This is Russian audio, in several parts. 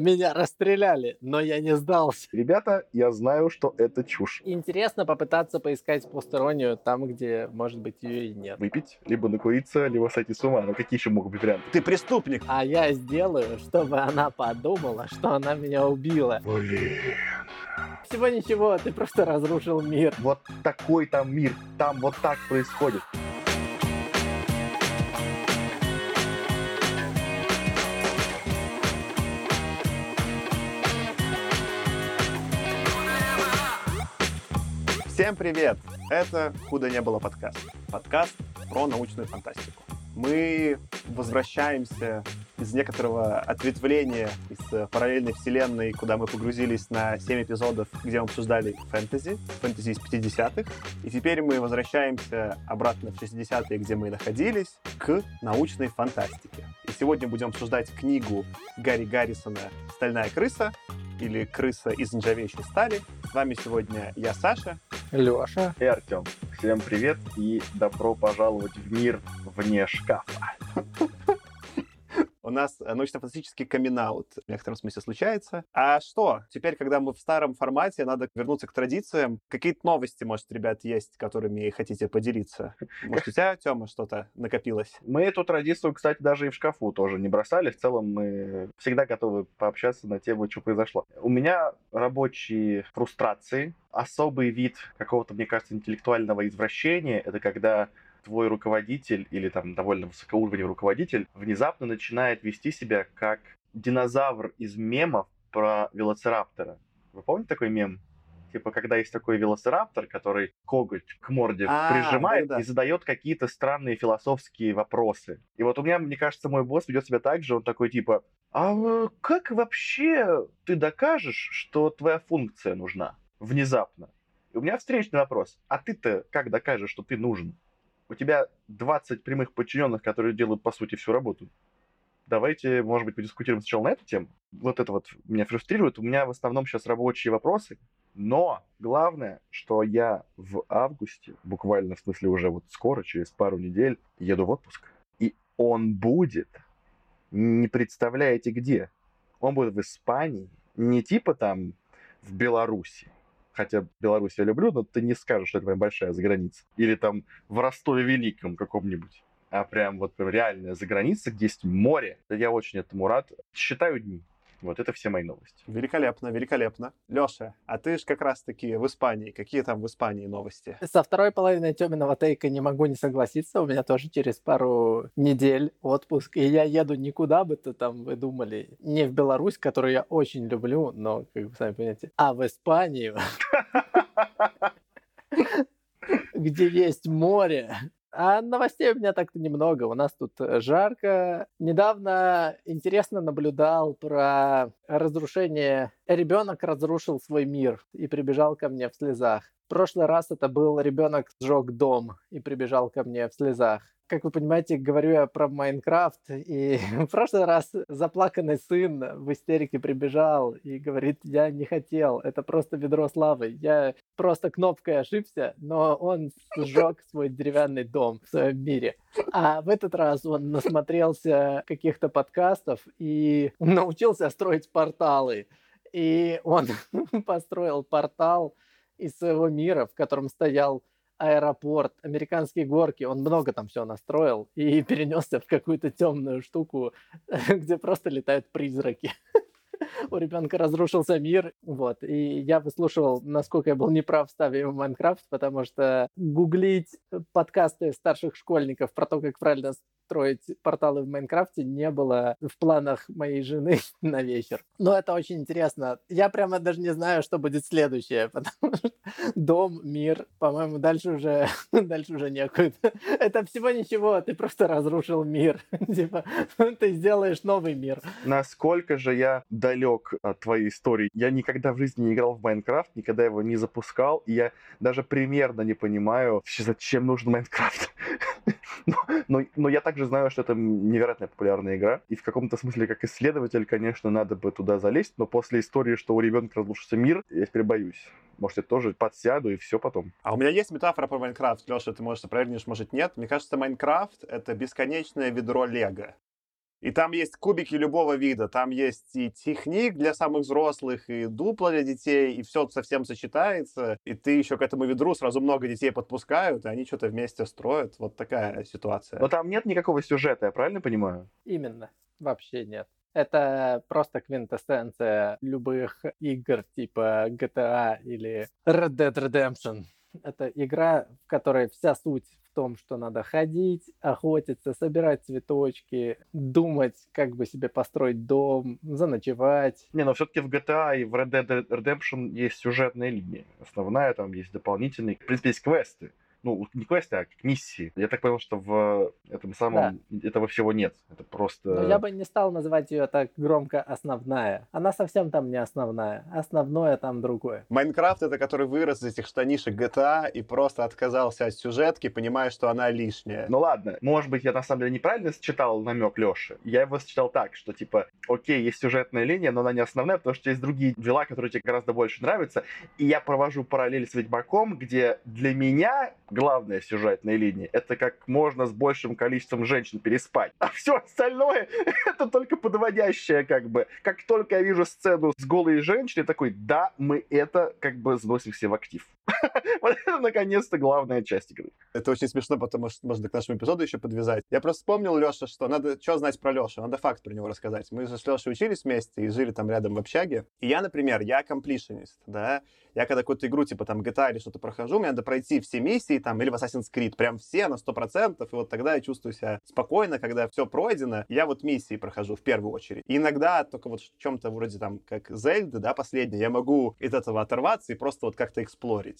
Меня расстреляли, но я не сдался. Ребята, я знаю, что это чушь. Интересно попытаться поискать постороннюю там, где, может быть, ее и нет. Выпить, либо накуриться, либо сойти с ума. Ну какие еще могут быть варианты? Ты преступник. А я сделаю, чтобы она подумала, что она меня убила. Блин. Всего ничего, ты просто разрушил мир. Вот такой там мир. Там вот так происходит. Всем привет! Это «Худо не было» подкаст. Подкаст про научную фантастику. Мы возвращаемся из некоторого ответвления из параллельной вселенной, куда мы погрузились на 7 эпизодов, где мы обсуждали фэнтези, фэнтези из 50-х. И теперь мы возвращаемся обратно в 60-е, где мы находились, к научной фантастике. И сегодня будем обсуждать книгу Гарри Гаррисона «Стальная крыса» или «Крыса из нержавеющей стали». С вами сегодня я, Саша, Леша. И Артем. Всем привет и добро пожаловать в мир вне шкафа. У нас э, научно-фантастический камин в некотором смысле случается. А что? Теперь, когда мы в старом формате, надо вернуться к традициям. Какие-то новости, может, ребят, есть, которыми хотите поделиться? Может, у тебя, Тёма, что-то накопилось? Мы эту традицию, кстати, даже и в шкафу тоже не бросали. В целом мы всегда готовы пообщаться на тему, что произошло. У меня рабочие фрустрации. Особый вид какого-то, мне кажется, интеллектуального извращения — это когда твой руководитель или там довольно высокоуровневый руководитель внезапно начинает вести себя как динозавр из мемов про велоцираптора. Вы помните такой мем? Типа, когда есть такой велоцираптор, который коготь к морде а, прижимает да, да. и задает какие-то странные философские вопросы. И вот у меня, мне кажется, мой босс ведет себя так же, он такой типа, а как вообще ты докажешь, что твоя функция нужна внезапно? И у меня встречный вопрос. А ты-то как докажешь, что ты нужен? У тебя 20 прямых подчиненных, которые делают, по сути, всю работу. Давайте, может быть, подискутируем сначала на эту тему. Вот это вот меня фрустрирует. У меня в основном сейчас рабочие вопросы. Но главное, что я в августе, буквально в смысле уже вот скоро, через пару недель, еду в отпуск. И он будет, не представляете где. Он будет в Испании, не типа там в Беларуси, хотя Беларусь я люблю, но ты не скажешь, что это моя большая заграница. Или там в Ростове Великом каком-нибудь. А прям вот реальная заграница, где есть море. Я очень этому рад. Считаю дни. Вот это все мои новости. Великолепно, великолепно. Леша, а ты же как раз-таки в Испании. Какие там в Испании новости? Со второй половиной Тёминого тейка не могу не согласиться. У меня тоже через пару недель отпуск. И я еду никуда бы то там вы думали. Не в Беларусь, которую я очень люблю, но, как вы сами понимаете, а в Испанию. где есть море, а новостей у меня так-то немного. У нас тут э, жарко. Недавно интересно наблюдал про разрушение. Ребенок разрушил свой мир и прибежал ко мне в слезах. В прошлый раз это был ребенок сжег дом и прибежал ко мне в слезах как вы понимаете, говорю я про Майнкрафт, и в прошлый раз заплаканный сын в истерике прибежал и говорит, я не хотел, это просто ведро славы, я просто кнопкой ошибся, но он сжег свой деревянный дом в своем мире. А в этот раз он насмотрелся каких-то подкастов и научился строить порталы. И он построил портал из своего мира, в котором стоял аэропорт, американские горки, он много там все настроил и перенесся в какую-то темную штуку, где просто летают призраки. У ребенка разрушился мир, вот, и я выслушивал, насколько я был неправ в ставе в Майнкрафт, потому что гуглить подкасты старших школьников про то, как правильно строить порталы в Майнкрафте не было в планах моей жены на вечер. Но это очень интересно. Я прямо даже не знаю, что будет следующее, потому что дом, мир, по-моему, дальше уже, дальше уже некуда. Это всего ничего, ты просто разрушил мир. Типа, ты сделаешь новый мир. Насколько же я далек от твоей истории. Я никогда в жизни не играл в Майнкрафт, никогда его не запускал, и я даже примерно не понимаю, зачем нужен Майнкрафт. но, но, но я также знаю, что это невероятно популярная игра. И в каком-то смысле, как исследователь, конечно, надо бы туда залезть. Но после истории, что у ребенка разрушился мир, я теперь боюсь. Может, я тоже подсяду и все потом. А у меня есть метафора про Майнкрафт. Леша, ты можешь опровергнешь, может нет. Мне кажется, Майнкрафт — это бесконечное ведро Лего. И там есть кубики любого вида. Там есть и техник для самых взрослых, и дупло для детей, и все совсем сочетается. И ты еще к этому ведру сразу много детей подпускают, и они что-то вместе строят. Вот такая ситуация. Но там нет никакого сюжета, я правильно понимаю? Именно. Вообще нет. Это просто квинтэссенция любых игр типа GTA или Red Dead Redemption. Это игра, в которой вся суть в том, что надо ходить, охотиться, собирать цветочки, думать, как бы себе построить дом, заночевать. Не, но все-таки в GTA и в Red Dead Redemption есть сюжетная линия. Основная, там есть дополнительные. В принципе, есть квесты ну, не квесты, а миссии. Я так понял, что в этом самом да. этого всего нет. Это просто... Но я бы не стал называть ее так громко основная. Она совсем там не основная. Основное там другое. Майнкрафт это который вырос из этих штанишек GTA и просто отказался от сюжетки, понимая, что она лишняя. Ну ладно, может быть, я на самом деле неправильно считал намек Леши. Я его считал так, что типа, окей, есть сюжетная линия, но она не основная, потому что есть другие дела, которые тебе гораздо больше нравятся. И я провожу параллель с Ведьмаком, где для меня главная сюжетная линия. Это как можно с большим количеством женщин переспать. А все остальное это только подводящее как бы. Как только я вижу сцену с голой женщиной, такой, да, мы это как бы сбросим все в актив. Вот это наконец-то главная часть игры. Это очень смешно, потому что можно к нашему эпизоду еще подвязать. Я просто вспомнил, Леша, что надо что знать про Лешу, надо факт про него рассказать. Мы же с Лешей учились вместе и жили там рядом в общаге. И я, например, я комплишенист, да, я когда какую-то игру, типа там GTA или что-то прохожу, мне надо пройти все миссии там или в Assassin's Creed, прям все на 100%, и вот тогда я чувствую себя спокойно, когда все пройдено, я вот миссии прохожу в первую очередь. И иногда только вот в чем-то вроде там, как Зельда, да, последняя, я могу из этого оторваться и просто вот как-то эксплорить.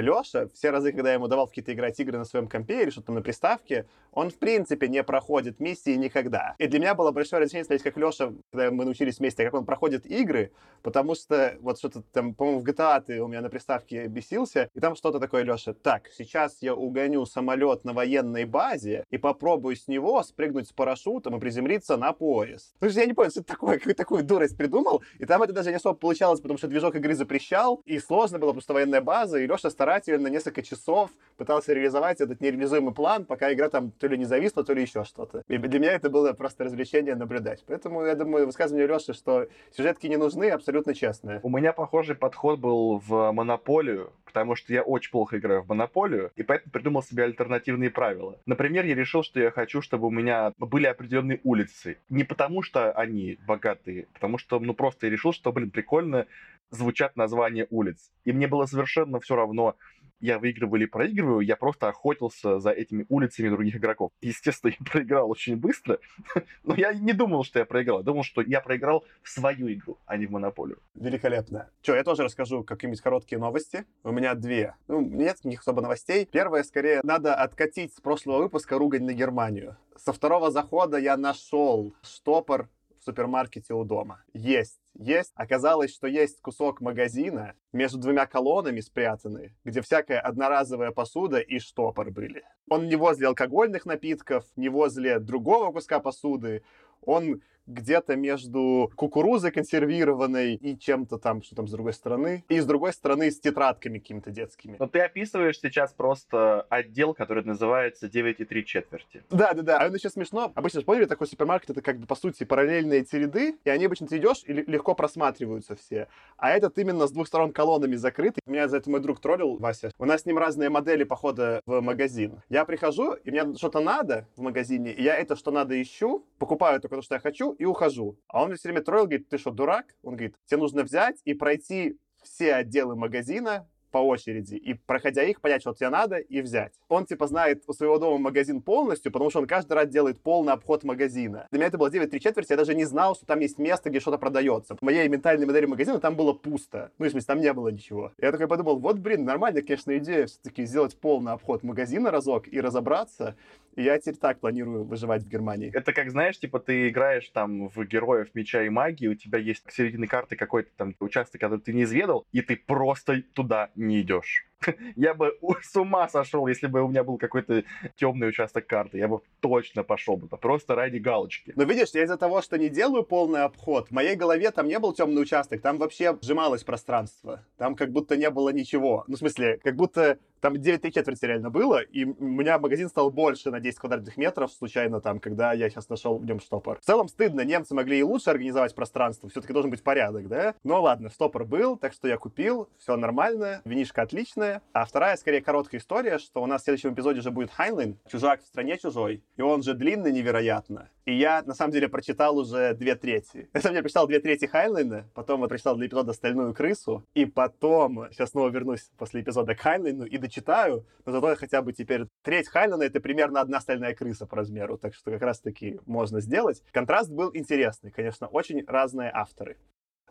Леша, все разы, когда я ему давал какие-то играть игры на своем компе или что-то на приставке, он в принципе не проходит миссии никогда. И для меня было большое развлечение смотреть, как Леша, когда мы научились вместе, как он проходит игры, потому что вот что-то там, по-моему, в GTA ты у меня на приставке бесился, и там что-то такое, Леша, так, сейчас я угоню самолет на военной базе и попробую с него спрыгнуть с парашютом и приземлиться на поезд. Потому что я не понял, что это такое, какую такую дурость придумал, и там это даже не особо получалось, потому что движок игры запрещал, и сложно было просто военная база, и Леша старательно несколько часов пытался реализовать этот нереализуемый план, пока игра там то ли не зависла, то ли еще что-то. И для меня это было просто развлечение наблюдать. Поэтому, я думаю, высказывание Леши, что сюжетки не нужны, абсолютно честное. У меня похожий подход был в Монополию, потому что я очень плохо играю в Монополию, и поэтому придумал себе альтернативные правила. Например, я решил, что я хочу, чтобы у меня были определенные улицы. Не потому, что они богатые, потому что, ну, просто я решил, что, блин, прикольно звучат названия улиц. И мне было совершенно все равно, я выигрываю или проигрываю, я просто охотился за этими улицами других игроков. Естественно, я проиграл очень быстро, но я не думал, что я проиграл. Я думал, что я проиграл в свою игру, а не в монополию. Великолепно. Что, я тоже расскажу какие-нибудь короткие новости. У меня две. Ну, нет никаких особо новостей. Первое, скорее, надо откатить с прошлого выпуска ругань на Германию. Со второго захода я нашел штопор в супермаркете у дома. Есть есть. Оказалось, что есть кусок магазина между двумя колоннами спрятанный, где всякая одноразовая посуда и штопор были. Он не возле алкогольных напитков, не возле другого куска посуды. Он где-то между кукурузой консервированной и чем-то там, что там с другой стороны. И с другой стороны с тетрадками какими-то детскими. Но ты описываешь сейчас просто отдел, который называется 9,3 четверти. Да, да, да. А это еще смешно. Обычно, поняли, такой супермаркет это как бы по сути параллельные эти ряды, и они обычно ты идешь и легко просматриваются все. А этот именно с двух сторон колоннами закрытый. Меня за это мой друг троллил, Вася. У нас с ним разные модели похода в магазин. Я прихожу, и мне что-то надо в магазине, и я это, что надо, ищу, покупаю только то, что я хочу, и ухожу. А он мне все время троил, говорит, ты что, дурак? Он говорит, тебе нужно взять и пройти все отделы магазина, по очереди и, проходя их, понять, что тебе надо, и взять. Он, типа, знает у своего дома магазин полностью, потому что он каждый раз делает полный обход магазина. Для меня это было 9 3 четверти, я даже не знал, что там есть место, где что-то продается. В моей ментальной модели магазина там было пусто. Ну, в смысле, там не было ничего. Я такой подумал, вот, блин, нормальная, конечно, идея все-таки сделать полный обход магазина разок и разобраться. Я теперь так планирую выживать в Германии. Это как, знаешь, типа ты играешь там в героев меча и магии, у тебя есть к середине карты какой-то там участок, который ты не изведал, и ты просто туда не идешь. Я бы с ума сошел, если бы у меня был какой-то темный участок карты. Я бы точно пошел бы. Просто ради галочки. Но видишь, я из-за того, что не делаю полный обход, в моей голове там не был темный участок, там вообще сжималось пространство. Там как будто не было ничего. Ну, в смысле, как будто Там 9 три четверти реально было, и у меня магазин стал больше на 10 квадратных метров случайно там, когда я сейчас нашел в нем штопор. В целом стыдно, немцы могли и лучше организовать пространство, все-таки должен быть порядок, да? Но ладно, штопор был, так что я купил, все нормально, винишка отличная. А вторая, скорее, короткая история, что у нас в следующем эпизоде уже будет Хайнлайн, чужак в стране чужой, и он же длинный невероятно. И я, на самом деле, прочитал уже две трети. Я, на самом деле, прочитал две трети Хайнлайна, потом я прочитал для эпизода «Стальную крысу», и потом, сейчас снова вернусь после эпизода к Хайнлайну и дочитаю, но зато хотя бы теперь треть Хайнлайна — это примерно одна «Стальная крыса» по размеру, так что как раз-таки можно сделать. Контраст был интересный, конечно, очень разные авторы.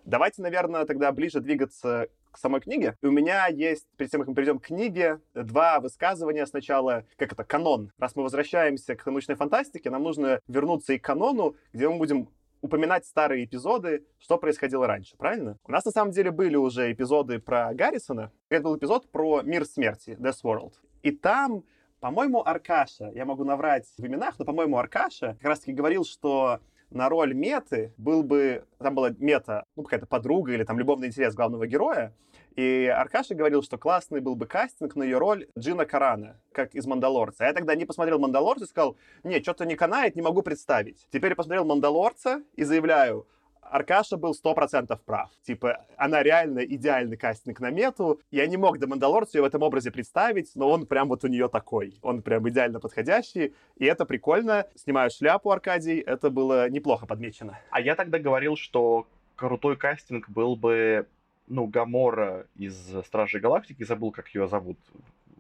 Давайте, наверное, тогда ближе двигаться к самой книге. И у меня есть, перед тем, как мы перейдем к книге, два высказывания сначала, как это, канон. Раз мы возвращаемся к научной фантастике, нам нужно вернуться и к канону, где мы будем упоминать старые эпизоды, что происходило раньше, правильно? У нас на самом деле были уже эпизоды про Гаррисона. Это был эпизод про мир смерти, Death World. И там, по-моему, Аркаша, я могу наврать в именах, но, по-моему, Аркаша как раз-таки говорил, что на роль меты был бы... Там была мета, ну, какая-то подруга или там любовный интерес главного героя. И Аркаша говорил, что классный был бы кастинг на ее роль Джина Карана, как из «Мандалорца». Я тогда не посмотрел «Мандалорца» и сказал, не, что-то не канает, не могу представить. Теперь я посмотрел «Мандалорца» и заявляю, Аркаша был сто процентов прав. Типа, она реально идеальный кастинг на мету. Я не мог до Мандалорцу ее в этом образе представить, но он прям вот у нее такой. Он прям идеально подходящий. И это прикольно. Снимаю шляпу, Аркадий. Это было неплохо подмечено. А я тогда говорил, что крутой кастинг был бы ну, Гамора из Стражей Галактики, забыл, как ее зовут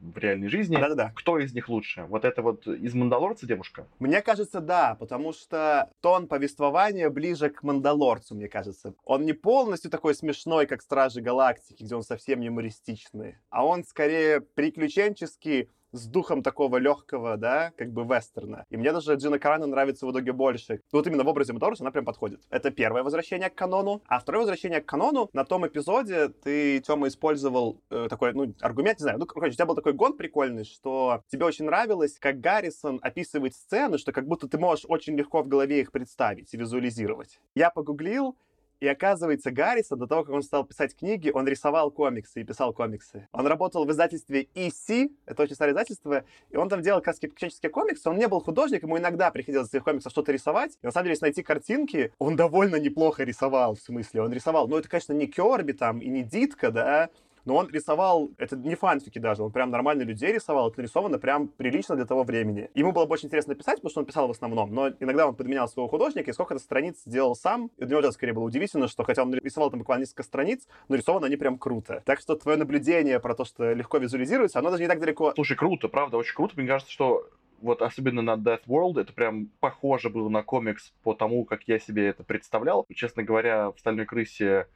в реальной жизни. Да-да-да. Кто из них лучше? Вот это вот из Мандалорца девушка? Мне кажется, да, потому что тон повествования ближе к Мандалорцу, мне кажется. Он не полностью такой смешной, как Стражи Галактики, где он совсем юмористичный, а он скорее приключенческий, с духом такого легкого, да, как бы вестерна. И мне даже Джина Карана нравится в итоге больше. Вот именно в образе Моторуса она прям подходит. Это первое возвращение к канону. А второе возвращение к канону, на том эпизоде ты, Тёма, использовал э, такой, ну, аргумент, не знаю, ну, короче, у тебя был такой гон прикольный, что тебе очень нравилось, как Гаррисон описывает сцены, что как будто ты можешь очень легко в голове их представить и визуализировать. Я погуглил, и оказывается, Гаррисон, до того, как он стал писать книги, он рисовал комиксы и писал комиксы. Он работал в издательстве EC, это очень старое издательство, и он там делал как приключенческие комиксы. Он не был художником, ему иногда приходилось из своих комиксов что-то рисовать. И на самом деле, если найти картинки, он довольно неплохо рисовал, в смысле. Он рисовал, ну это, конечно, не Керби там и не Дитка, да, но он рисовал, это не фанфики даже, он прям нормально людей рисовал, это нарисовано прям прилично для того времени. Ему было бы очень интересно писать, потому что он писал в основном, но иногда он подменял своего художника, и сколько-то страниц сделал сам, и для него это скорее было удивительно, что хотя он рисовал там буквально несколько страниц, но рисованы они прям круто. Так что твое наблюдение про то, что легко визуализируется, оно даже не так далеко. Слушай, круто, правда, очень круто. Мне кажется, что вот особенно на Death World, это прям похоже было на комикс по тому, как я себе это представлял. Честно говоря, в «Стальной крысе»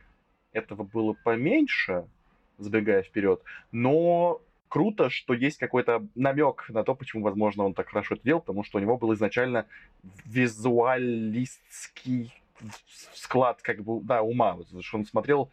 этого было поменьше, забегая вперед. Но круто, что есть какой-то намек на то, почему, возможно, он так хорошо это делал, потому что у него был изначально визуалистский склад как бы, да, ума, что он смотрел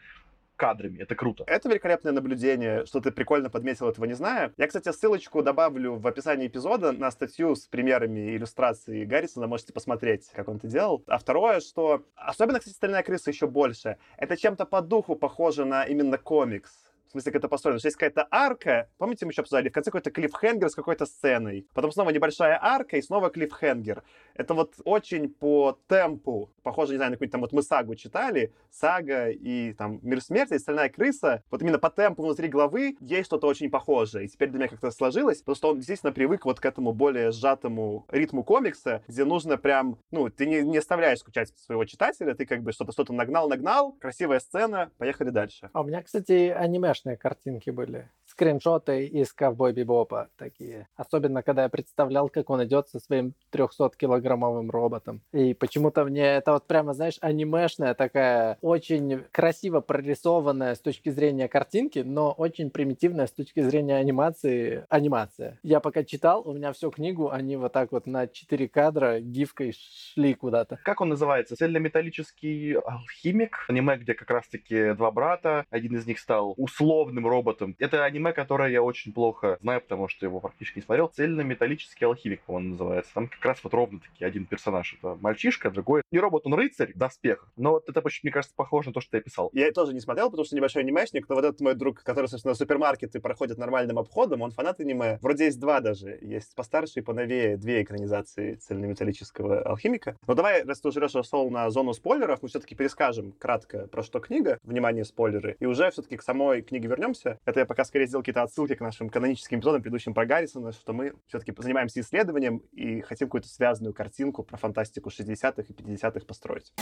кадрами. Это круто. Это великолепное наблюдение, что ты прикольно подметил, этого не зная. Я, кстати, ссылочку добавлю в описании эпизода на статью с примерами иллюстраций Гаррисона. Можете посмотреть, как он это делал. А второе, что... Особенно, кстати, «Стальная крыса» еще больше. Это чем-то по духу похоже на именно комикс смысле, это построено. Что есть какая-то арка, помните, мы еще обсуждали, в конце какой-то клиффхенгер с какой-то сценой. Потом снова небольшая арка и снова клиффхенгер. Это вот очень по темпу, похоже, не знаю, на какую-нибудь там вот мы сагу читали, сага и там Мир смерти, и Стальная крыса. Вот именно по темпу внутри главы есть что-то очень похожее. И теперь для меня как-то сложилось, потому что он действительно привык вот к этому более сжатому ритму комикса, где нужно прям, ну, ты не, не оставляешь скучать своего читателя, ты как бы что-то что-то нагнал-нагнал, красивая сцена, поехали дальше. А у меня, кстати, анимешный страшные картинки были. Скриншоты из Ковбой Бибопа такие. Особенно, когда я представлял, как он идет со своим 300-килограммовым роботом. И почему-то мне это вот прямо, знаешь, анимешная такая, очень красиво прорисованная с точки зрения картинки, но очень примитивная с точки зрения анимации анимация. Я пока читал, у меня всю книгу, они вот так вот на 4 кадра гифкой шли куда-то. Как он называется? Цельнометаллический алхимик? Аниме, где как раз-таки два брата. Один из них стал условным роботом. Это аниме аниме, которое я очень плохо знаю, потому что его практически не смотрел. Цельнометаллический алхимик, по-моему, называется. Там как раз вот ровно-таки один персонаж. Это мальчишка, другой не робот, он рыцарь в доспехах. Но вот это, мне кажется, похоже на то, что я писал. Я тоже не смотрел, потому что небольшой анимешник, но вот этот мой друг, который, собственно, супермаркеты проходит нормальным обходом, он фанат аниме. Вроде есть два даже. Есть постарше и поновее две экранизации цельнометаллического алхимика. Но давай, раз ты уже шел на зону спойлеров, мы все-таки перескажем кратко, про что книга. Внимание, спойлеры. И уже все-таки к самой книге вернемся. Это я пока скорее сделал какие-то отсылки к нашим каноническим эпизодам, предыдущим про Гаррисона, что мы все-таки занимаемся исследованием и хотим какую-то связанную картинку про фантастику 60-х и 50-х построить.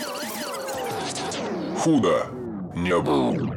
Худо не было.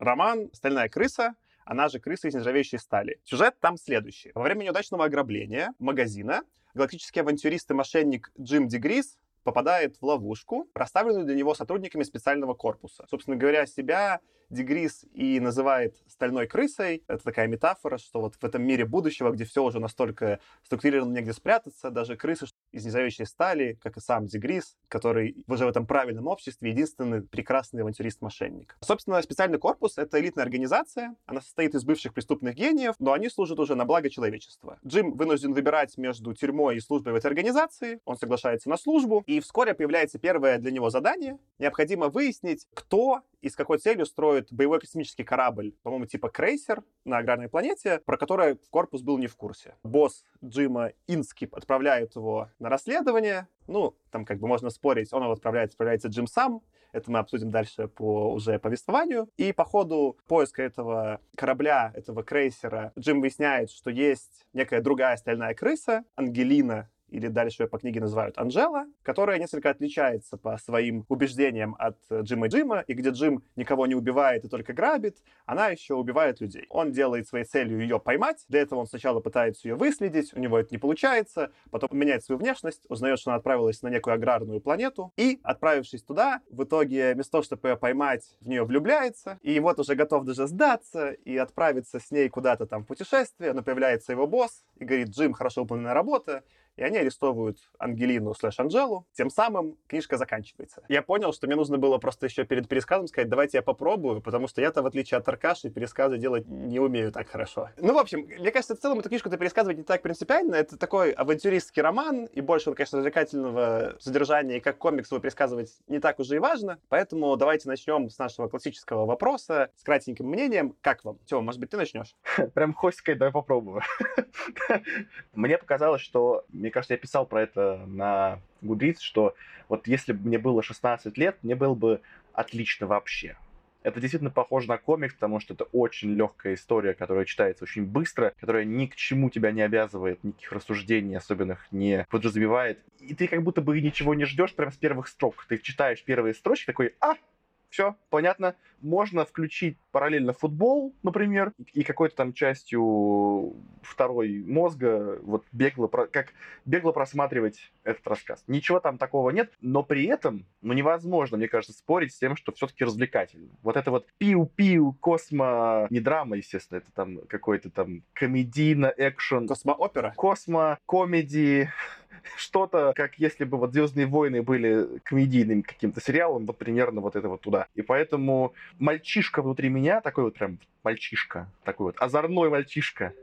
Роман «Стальная крыса» она же крыса из нержавеющей стали. Сюжет там следующий. Во время неудачного ограбления магазина галактический авантюрист и мошенник Джим Дегрис попадает в ловушку, расставленную для него сотрудниками специального корпуса. Собственно говоря, себя Дегрис и называет стальной крысой. Это такая метафора, что вот в этом мире будущего, где все уже настолько структурировано, негде спрятаться, даже крысы из нержавеющей стали, как и сам Дегрис, который уже в этом правильном обществе единственный прекрасный авантюрист-мошенник. Собственно, специальный корпус — это элитная организация. Она состоит из бывших преступных гениев, но они служат уже на благо человечества. Джим вынужден выбирать между тюрьмой и службой в этой организации. Он соглашается на службу, и вскоре появляется первое для него задание. Необходимо выяснить, кто и с какой целью строит боевой космический корабль, по-моему, типа крейсер на аграрной планете, про который корпус был не в курсе. Босс Джима Инскип отправляет его на расследование. Ну, там как бы можно спорить, он его отправляет, отправляется Джим сам. Это мы обсудим дальше по уже повествованию. И по ходу поиска этого корабля, этого крейсера, Джим выясняет, что есть некая другая стальная крыса, Ангелина, или дальше ее по книге называют Анжела, которая несколько отличается по своим убеждениям от э, Джима Джима, и где Джим никого не убивает и только грабит, она еще убивает людей. Он делает своей целью ее поймать, для этого он сначала пытается ее выследить, у него это не получается, потом меняет свою внешность, узнает, что она отправилась на некую аграрную планету, и, отправившись туда, в итоге вместо того, чтобы ее поймать, в нее влюбляется, и вот уже готов даже сдаться и отправиться с ней куда-то там в путешествие, но появляется его босс и говорит, Джим, хорошо выполненная работа, и они арестовывают Ангелину слэш Анжелу. Тем самым книжка заканчивается. Я понял, что мне нужно было просто еще перед пересказом сказать, давайте я попробую, потому что я-то, в отличие от Аркаши, пересказы делать не умею так хорошо. Ну, в общем, мне кажется, в целом эту книжку-то пересказывать не так принципиально. Это такой авантюристский роман, и больше он, конечно, развлекательного содержания, и как комикс его пересказывать не так уже и важно. Поэтому давайте начнем с нашего классического вопроса, с кратеньким мнением. Как вам? Тёма, может быть, ты начнешь? Прям хочется сказать, давай попробую. Мне показалось, что мне кажется, я писал про это на Goodreads, что вот если бы мне было 16 лет, мне было бы отлично вообще. Это действительно похоже на комикс, потому что это очень легкая история, которая читается очень быстро, которая ни к чему тебя не обязывает, никаких рассуждений особенных не подразумевает. И ты как будто бы ничего не ждешь прямо с первых строк. Ты читаешь первые строчки, такой, а, все, понятно. Можно включить параллельно футбол, например, и какой-то там частью второй мозга вот бегло, как бегло просматривать этот рассказ. Ничего там такого нет, но при этом, ну, невозможно, мне кажется, спорить с тем, что все-таки развлекательно. Вот это вот пиу-пиу, космо, не драма, естественно, это там какой-то там комедийно, экшен. Космо-опера? Космо-комедии, что-то, как если бы вот «Звездные войны» были комедийным каким-то сериалом, вот примерно вот это вот туда. И поэтому мальчишка внутри меня, такой вот прям мальчишка, такой вот озорной мальчишка,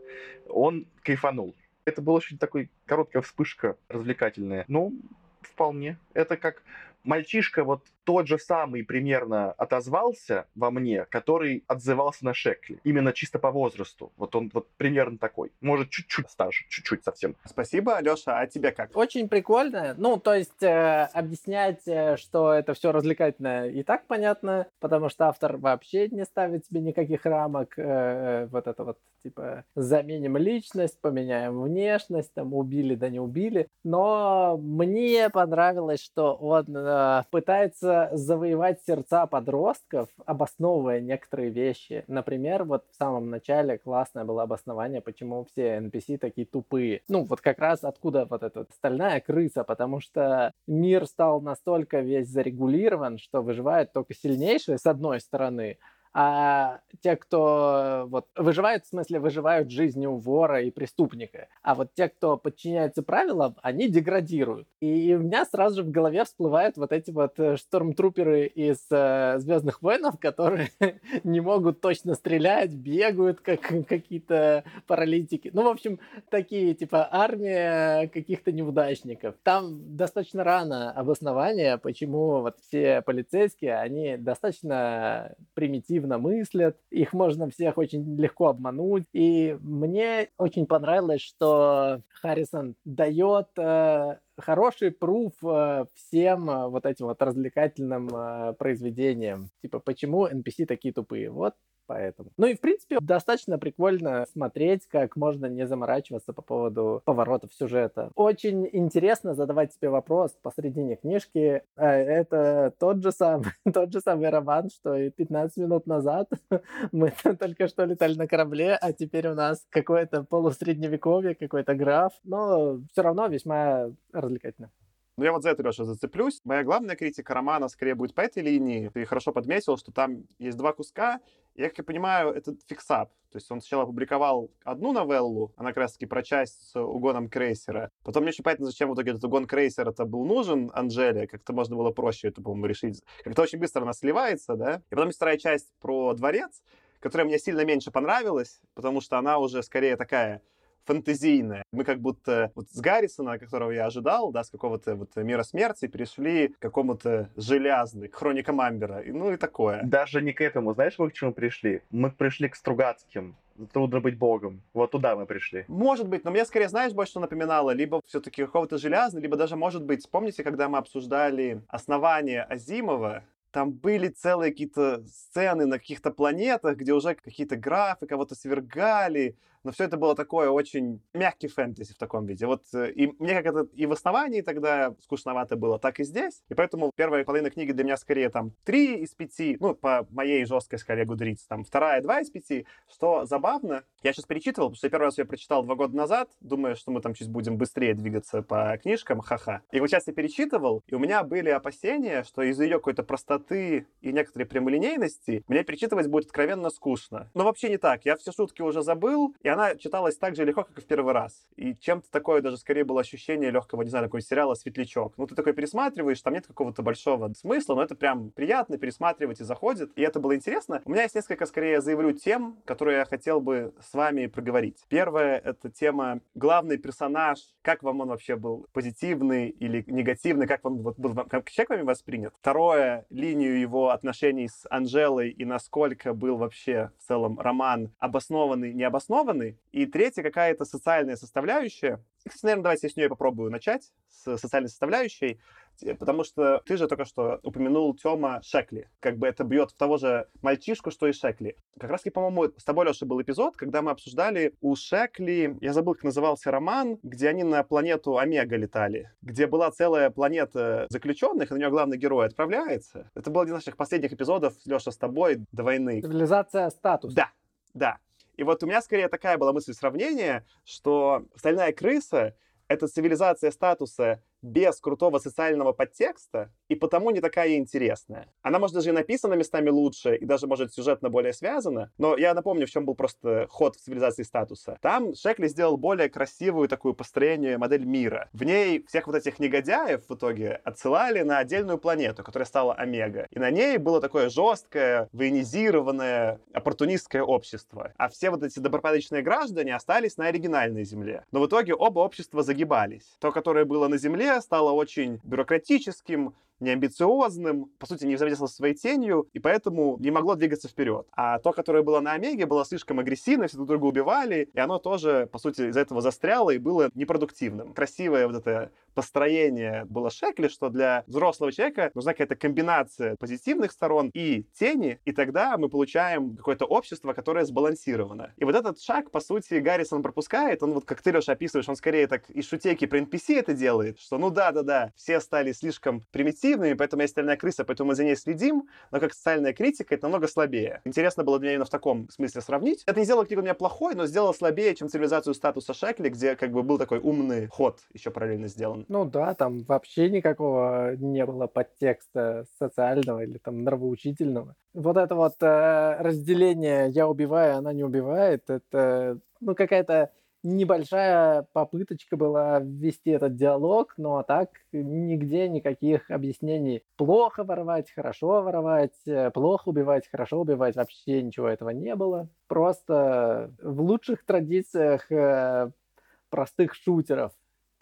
он кайфанул. Это была очень такой короткая вспышка развлекательная. Ну, вполне. Это как мальчишка вот тот же самый примерно отозвался во мне, который отзывался на Шекли. Именно чисто по возрасту. Вот он вот примерно такой. Может, чуть-чуть старше, чуть-чуть совсем. Спасибо, Алёша. А тебе как? Очень прикольно. Ну, то есть э, объяснять, э, что это все развлекательно и так понятно, потому что автор вообще не ставит себе никаких рамок. Э, э вот это вот, типа, заменим личность, поменяем внешность, там, убили да не убили. Но мне понравилось, что он э, пытается завоевать сердца подростков, обосновывая некоторые вещи. Например, вот в самом начале классное было обоснование, почему все NPC такие тупые. Ну, вот как раз откуда вот эта стальная крыса, потому что мир стал настолько весь зарегулирован, что выживает только сильнейшие с одной стороны, а те, кто вот выживают, в смысле, выживают жизнью вора и преступника. А вот те, кто подчиняется правилам, они деградируют. И у меня сразу же в голове всплывают вот эти вот э, штормтруперы из э, Звездных войнов, которые не могут точно стрелять, бегают как какие-то паралитики. Ну, в общем, такие типа армия каких-то неудачников. Там достаточно рано обоснование, почему вот все полицейские, они достаточно примитивно мыслят, их можно всех очень легко обмануть. И мне очень понравилось, что Харрисон дает э, хороший пруф э, всем э, вот этим вот развлекательным э, произведениям. Типа, почему NPC такие тупые? Вот поэтому. Ну и, в принципе, достаточно прикольно смотреть, как можно не заморачиваться по поводу поворотов сюжета. Очень интересно задавать себе вопрос посредине книжки. Это тот же самый, тот же самый роман, что и 15 минут назад мы только что летали на корабле, а теперь у нас какое-то полусредневековье, какой-то граф. Но все равно весьма развлекательно. Ну, я вот за это, Леша, зацеплюсь. Моя главная критика романа скорее будет по этой линии. Ты хорошо подметил, что там есть два куска. Я, как я понимаю, это fix-up. То есть он сначала опубликовал одну новеллу, она как раз-таки про часть с угоном крейсера. Потом мне очень понятно, зачем в итоге этот угон крейсера-то был нужен Анжеле. Как-то можно было проще это, по-моему, решить. Как-то очень быстро она сливается, да? И потом есть вторая часть про дворец, которая мне сильно меньше понравилась, потому что она уже скорее такая фэнтезийное. Мы как будто вот с Гаррисона, которого я ожидал, да, с какого-то вот мира смерти, перешли к какому-то железный, к хроникам Амбера, и, ну и такое. Даже не к этому. Знаешь, мы к чему пришли? Мы пришли к Стругацким трудно быть богом. Вот туда мы пришли. Может быть, но мне скорее, знаешь, больше что напоминало? Либо все-таки какого-то железного, либо даже, может быть, помните, когда мы обсуждали основание Азимова, там были целые какие-то сцены на каких-то планетах, где уже какие-то графы кого-то свергали, но все это было такое очень мягкий фэнтези в таком виде. Вот э, и мне как это и в основании тогда скучновато было, так и здесь. И поэтому первая половина книги для меня скорее там 3 из 5, ну, по моей жесткой скале Гудриц, там вторая 2 из 5, что забавно. Я сейчас перечитывал, потому что я первый раз я прочитал два года назад, думаю, что мы там чуть будем быстрее двигаться по книжкам, ха-ха. И вот сейчас я перечитывал, и у меня были опасения, что из-за ее какой-то простоты и некоторой прямолинейности мне перечитывать будет откровенно скучно. Но вообще не так. Я все шутки уже забыл, и она читалась так же легко, как и в первый раз. И чем-то такое даже скорее было ощущение легкого, не знаю, такой сериала «Светлячок». Ну, ты такой пересматриваешь, там нет какого-то большого смысла, но это прям приятно пересматривать и заходит. И это было интересно. У меня есть несколько, скорее, заявлю тем, которые я хотел бы с вами проговорить. Первое — это тема главный персонаж. Как вам он вообще был? Позитивный или негативный? Как он вот, был, как человек вами воспринят? Второе — линию его отношений с Анжелой и насколько был вообще в целом роман обоснованный, необоснованный стороны. И третья какая-то социальная составляющая. Кстати, наверное, давайте я с нее попробую начать, с социальной составляющей. Потому что ты же только что упомянул Тёма Шекли. Как бы это бьет в того же мальчишку, что и Шекли. Как раз, по-моему, с тобой, Леша, был эпизод, когда мы обсуждали у Шекли, я забыл, как назывался роман, где они на планету Омега летали, где была целая планета заключенных, и на нее главный герой отправляется. Это был один из наших последних эпизодов, Леша, с тобой до войны. Цивилизация статус. Да, да. И вот у меня скорее такая была мысль сравнения, что «Стальная крыса» — это цивилизация статуса без крутого социального подтекста, и потому не такая интересная. Она, может, даже и написана местами лучше, и даже, может, сюжетно более связана, но я напомню, в чем был просто ход в цивилизации статуса. Там Шекли сделал более красивую такую построение модель мира. В ней всех вот этих негодяев в итоге отсылали на отдельную планету, которая стала Омега. И на ней было такое жесткое, военизированное, оппортунистское общество. А все вот эти добропорядочные граждане остались на оригинальной земле. Но в итоге оба общества загибались. То, которое было на земле, стало очень бюрократическим, неамбициозным, по сути, не взаимодействовало со своей тенью, и поэтому не могло двигаться вперед. А то, которое было на Омеге, было слишком агрессивно, все друг друга убивали, и оно тоже, по сути, из-за этого застряло и было непродуктивным. Красивое вот это построение было Шекли, что для взрослого человека нужна какая-то комбинация позитивных сторон и тени, и тогда мы получаем какое-то общество, которое сбалансировано. И вот этот шаг, по сути, Гаррисон пропускает, он вот, как ты, Леша, описываешь, он скорее так из шутейки про NPC это делает, что ну да-да-да, все стали слишком примитивными, объективными, поэтому есть стальная крыса, поэтому мы за ней следим, но как социальная критика это намного слабее. Интересно было для меня именно в таком смысле сравнить. Это не сделало книгу у меня плохой, но сделало слабее, чем цивилизацию статуса Шекли, где как бы был такой умный ход еще параллельно сделан. Ну да, там вообще никакого не было подтекста социального или там нравоучительного. Вот это вот э, разделение «я убиваю, она не убивает» — это ну какая-то небольшая попыточка была ввести этот диалог, но так нигде никаких объяснений. Плохо воровать, хорошо воровать, э, плохо убивать, хорошо убивать, вообще ничего этого не было. Просто в лучших традициях э, простых шутеров.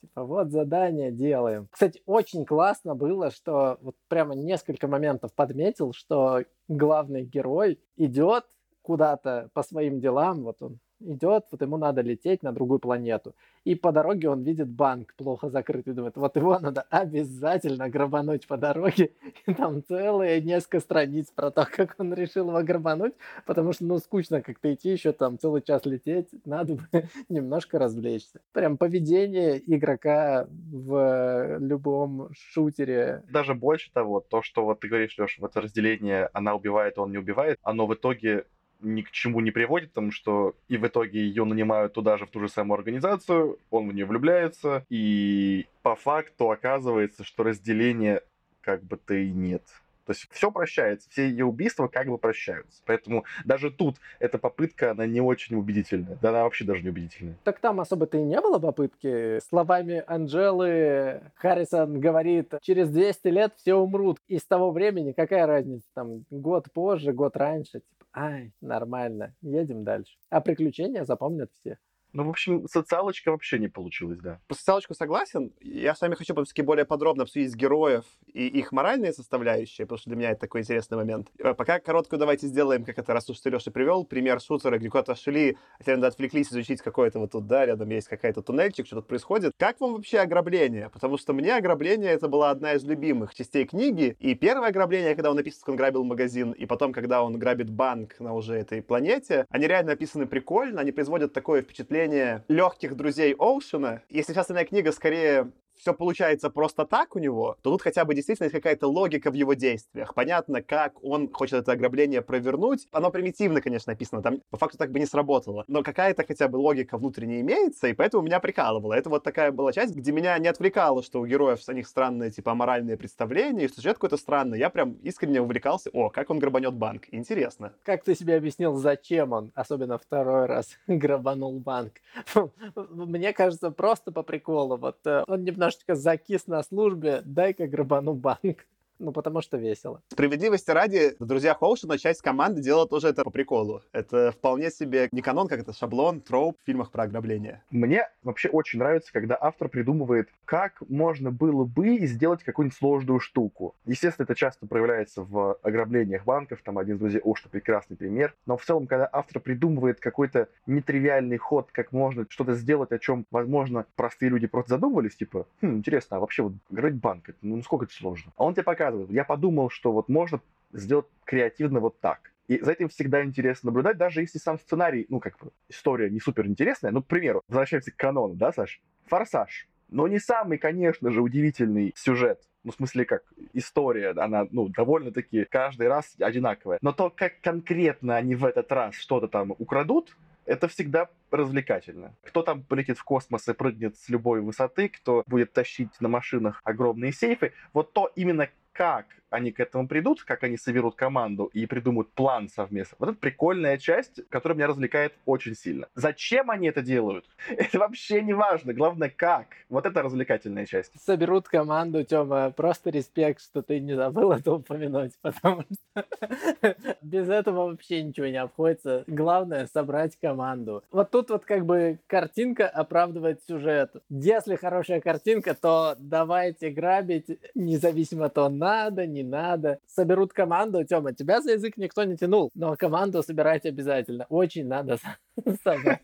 Типа, вот задание делаем. Кстати, очень классно было, что вот прямо несколько моментов подметил, что главный герой идет куда-то по своим делам, вот он идет, вот ему надо лететь на другую планету. И по дороге он видит банк плохо закрытый, думает, вот его надо обязательно грабануть по дороге. И там целые несколько страниц про то, как он решил его грабануть, потому что, ну, скучно как-то идти еще там целый час лететь, надо бы немножко развлечься. Прям поведение игрока в любом шутере. Даже больше того, то, что вот ты говоришь, Леша, вот разделение она убивает, он не убивает, оно в итоге ни к чему не приводит, потому что и в итоге ее нанимают туда же, в ту же самую организацию, он в нее влюбляется, и по факту оказывается, что разделения как бы то и нет. То есть все прощается, все ее убийства как бы прощаются. Поэтому даже тут эта попытка, она не очень убедительная. Да она вообще даже не убедительная. Так там особо-то и не было попытки. Словами Анжелы Харрисон говорит, через 200 лет все умрут. И с того времени какая разница? Там год позже, год раньше. Типа, ай, нормально, едем дальше. А приключения запомнят все. Ну, в общем, социалочка вообще не получилась, да. По социалочку согласен. Я с вами хочу все-таки более подробно обсудить героев и их моральные составляющие, потому что для меня это такой интересный момент. Э, пока короткую давайте сделаем, как это раз уж ты, Леша, привел, пример шутера, где куда-то шли, а надо отвлеклись изучить какое-то вот тут, да, рядом есть какая-то туннельчик, что тут происходит. Как вам вообще ограбление? Потому что мне ограбление это была одна из любимых частей книги. И первое ограбление, когда он написано, как он грабил магазин, и потом, когда он грабит банк на уже этой планете, они реально написаны прикольно, они производят такое впечатление впечатление легких друзей Оушена. Если сейчас остальная книга скорее все получается просто так у него, то тут хотя бы действительно есть какая-то логика в его действиях. Понятно, как он хочет это ограбление провернуть. Оно примитивно, конечно, написано, там по факту так бы не сработало. Но какая-то хотя бы логика внутренняя имеется, и поэтому меня прикалывало. Это вот такая была часть, где меня не отвлекало, что у героев у них странные, типа, моральные представления, и сюжет какой-то странный. Я прям искренне увлекался. О, как он грабанет банк. Интересно. Как ты себе объяснил, зачем он, особенно второй раз, грабанул банк? Мне кажется, просто по приколу. Вот э, он немного немножечко закис на службе, дай-ка грабану банк. Ну, потому что весело. Справедливости ради, в «Друзьях Оушена» часть команды делала тоже это по приколу. Это вполне себе не канон, как это шаблон, троп в фильмах про ограбление. Мне вообще очень нравится, когда автор придумывает, как можно было бы сделать какую-нибудь сложную штуку. Естественно, это часто проявляется в ограблениях банков, там один из друзей Оушена прекрасный пример. Но в целом, когда автор придумывает какой-то нетривиальный ход, как можно что-то сделать, о чем, возможно, простые люди просто задумывались, типа, хм, интересно, а вообще вот грабить банк, ну сколько это сложно? А он тебе пока рассказывают. Я подумал, что вот можно сделать креативно вот так. И за этим всегда интересно наблюдать, даже если сам сценарий, ну, как бы, история не супер интересная. Ну, к примеру, возвращаемся к канону, да, Саш? «Форсаж». Но не самый, конечно же, удивительный сюжет. Ну, в смысле, как история, она, ну, довольно-таки каждый раз одинаковая. Но то, как конкретно они в этот раз что-то там украдут, это всегда развлекательно. Кто там полетит в космос и прыгнет с любой высоты, кто будет тащить на машинах огромные сейфы, вот то именно как они к этому придут, как они соберут команду и придумают план совместно. Вот это прикольная часть, которая меня развлекает очень сильно. Зачем они это делают? Это вообще не важно. Главное, как. Вот это развлекательная часть. Соберут команду, Тёма. Просто респект, что ты не забыл это упомянуть, потому что без этого вообще ничего не обходится. Главное — собрать команду. Вот тут вот как бы картинка оправдывает сюжет. Если хорошая картинка, то давайте грабить, независимо то надо, не надо. Соберут команду, Тёма, тебя за язык никто не тянул, но команду собирать обязательно. Очень надо собрать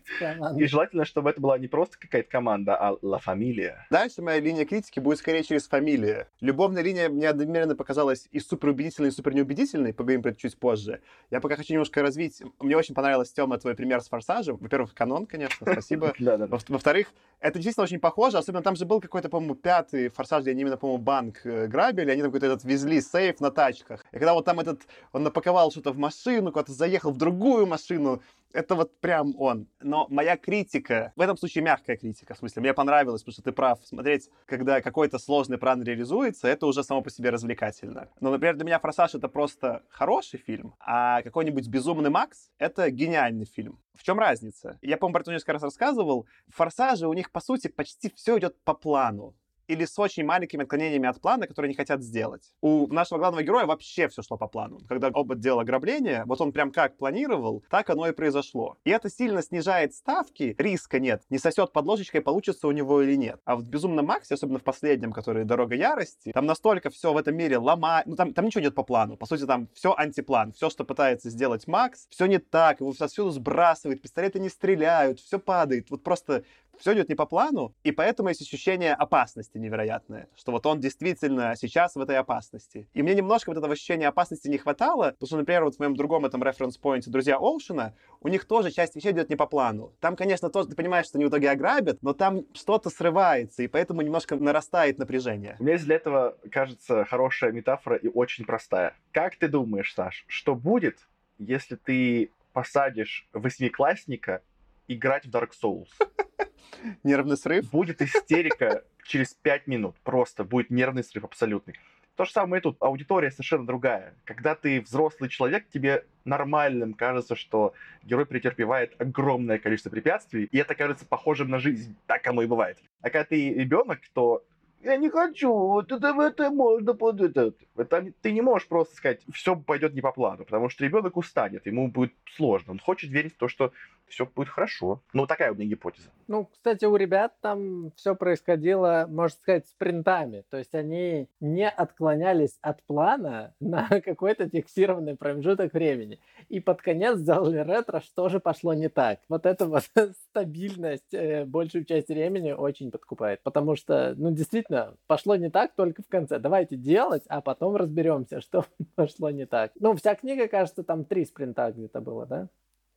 И желательно, чтобы это была не просто какая-то команда, а Ла Фамилия. Дальше моя линия критики будет скорее через фамилию. Любовная линия мне одновременно показалась и супер убедительной, и супер неубедительной, поговорим про это чуть позже. Я пока хочу немножко развить. Мне очень понравилось, Тёма, твой пример с «Форсажем». Во-первых, канон, конечно, спасибо. Во-вторых, это действительно очень похоже, особенно там же был какой-то, по-моему, пятый форсаж, где они именно, по-моему, банк э, грабили, они там какой-то этот везли сейф на тачках. И когда вот там этот, он напаковал что-то в машину, куда-то заехал в другую машину, это вот прям он. Но моя критика, в этом случае мягкая критика, в смысле, мне понравилось, потому что ты прав, смотреть, когда какой-то сложный план реализуется, это уже само по себе развлекательно. Но, например, для меня «Форсаж» — это просто хороший фильм, а какой-нибудь «Безумный Макс» — это гениальный фильм. В чем разница? Я, по-моему, про это несколько раз рассказывал. В «Форсаже» у них, по сути, почти все идет по плану или с очень маленькими отклонениями от плана, которые они хотят сделать. У нашего главного героя вообще все шло по плану. Когда оба делал ограбление, вот он прям как планировал, так оно и произошло. И это сильно снижает ставки, риска нет, не сосет под ложечкой, получится у него или нет. А в «Безумном Максе», особенно в последнем, который «Дорога ярости», там настолько все в этом мире ломает, ну там, там ничего нет по плану. По сути, там все антиплан. Все, что пытается сделать Макс, все не так, его отсюда сбрасывает, пистолеты не стреляют, все падает. Вот просто все идет не по плану, и поэтому есть ощущение опасности невероятное, что вот он действительно сейчас в этой опасности. И мне немножко вот этого ощущения опасности не хватало, потому что, например, вот в моем другом этом референс-поинте «Друзья Оушена», у них тоже часть вещей идет не по плану. Там, конечно, тоже ты понимаешь, что они в итоге ограбят, но там что-то срывается, и поэтому немножко нарастает напряжение. У меня есть для этого, кажется, хорошая метафора и очень простая. Как ты думаешь, Саш, что будет, если ты посадишь восьмиклассника играть в Dark Souls? Нервный срыв. Будет истерика через пять минут. Просто будет нервный срыв абсолютный. То же самое и тут. Аудитория совершенно другая. Когда ты взрослый человек, тебе нормальным кажется, что герой претерпевает огромное количество препятствий, и это кажется похожим на жизнь. Так оно и бывает. А когда ты ребенок, то я не хочу, вот это, это можно под это. это. Ты не можешь просто сказать, все пойдет не по плану, потому что ребенок устанет, ему будет сложно. Он хочет верить в то, что все будет хорошо. Ну, такая у меня гипотеза. Ну, кстати, у ребят там все происходило, можно сказать, спринтами. То есть они не отклонялись от плана на какой-то фиксированный промежуток времени. И под конец сделали ретро, что же пошло не так. Вот эта вот стабильность э, большую часть времени очень подкупает. Потому что, ну, действительно, пошло не так только в конце. Давайте делать, а потом разберемся, что пошло не так. Ну, вся книга, кажется, там три спринта где-то было, да?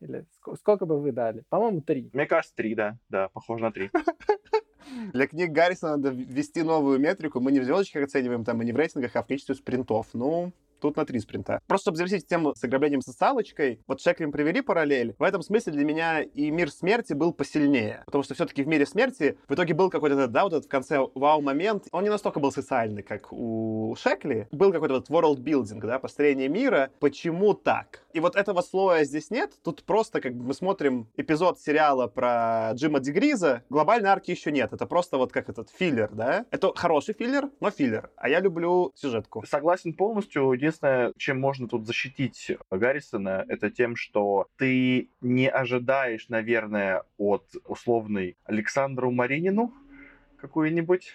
Или ск- сколько бы вы дали? По-моему, три. Мне кажется, три, да. Да, похоже на три. Для книг Гаррисона надо ввести новую метрику. Мы не в звездочках оцениваем там и не в рейтингах, а в количестве спринтов. Ну, Тут на три спринта. Просто чтобы завершить тему с ограблением социалочкой, вот Шеклин привели параллель. В этом смысле для меня и мир смерти был посильнее. Потому что все-таки в мире смерти в итоге был какой-то, да, вот этот в конце вау-момент. Он не настолько был социальный, как у Шекли. Был какой-то вот world building, да, построение мира. Почему так? И вот этого слоя здесь нет. Тут просто как бы мы смотрим эпизод сериала про Джима Дегриза. Глобальной арки еще нет. Это просто вот как этот филлер, да? Это хороший филлер, но филлер. А я люблю сюжетку. Согласен полностью. Единственное, чем можно тут защитить Гаррисона, это тем, что ты не ожидаешь, наверное, от условной Александру Маринину какую-нибудь.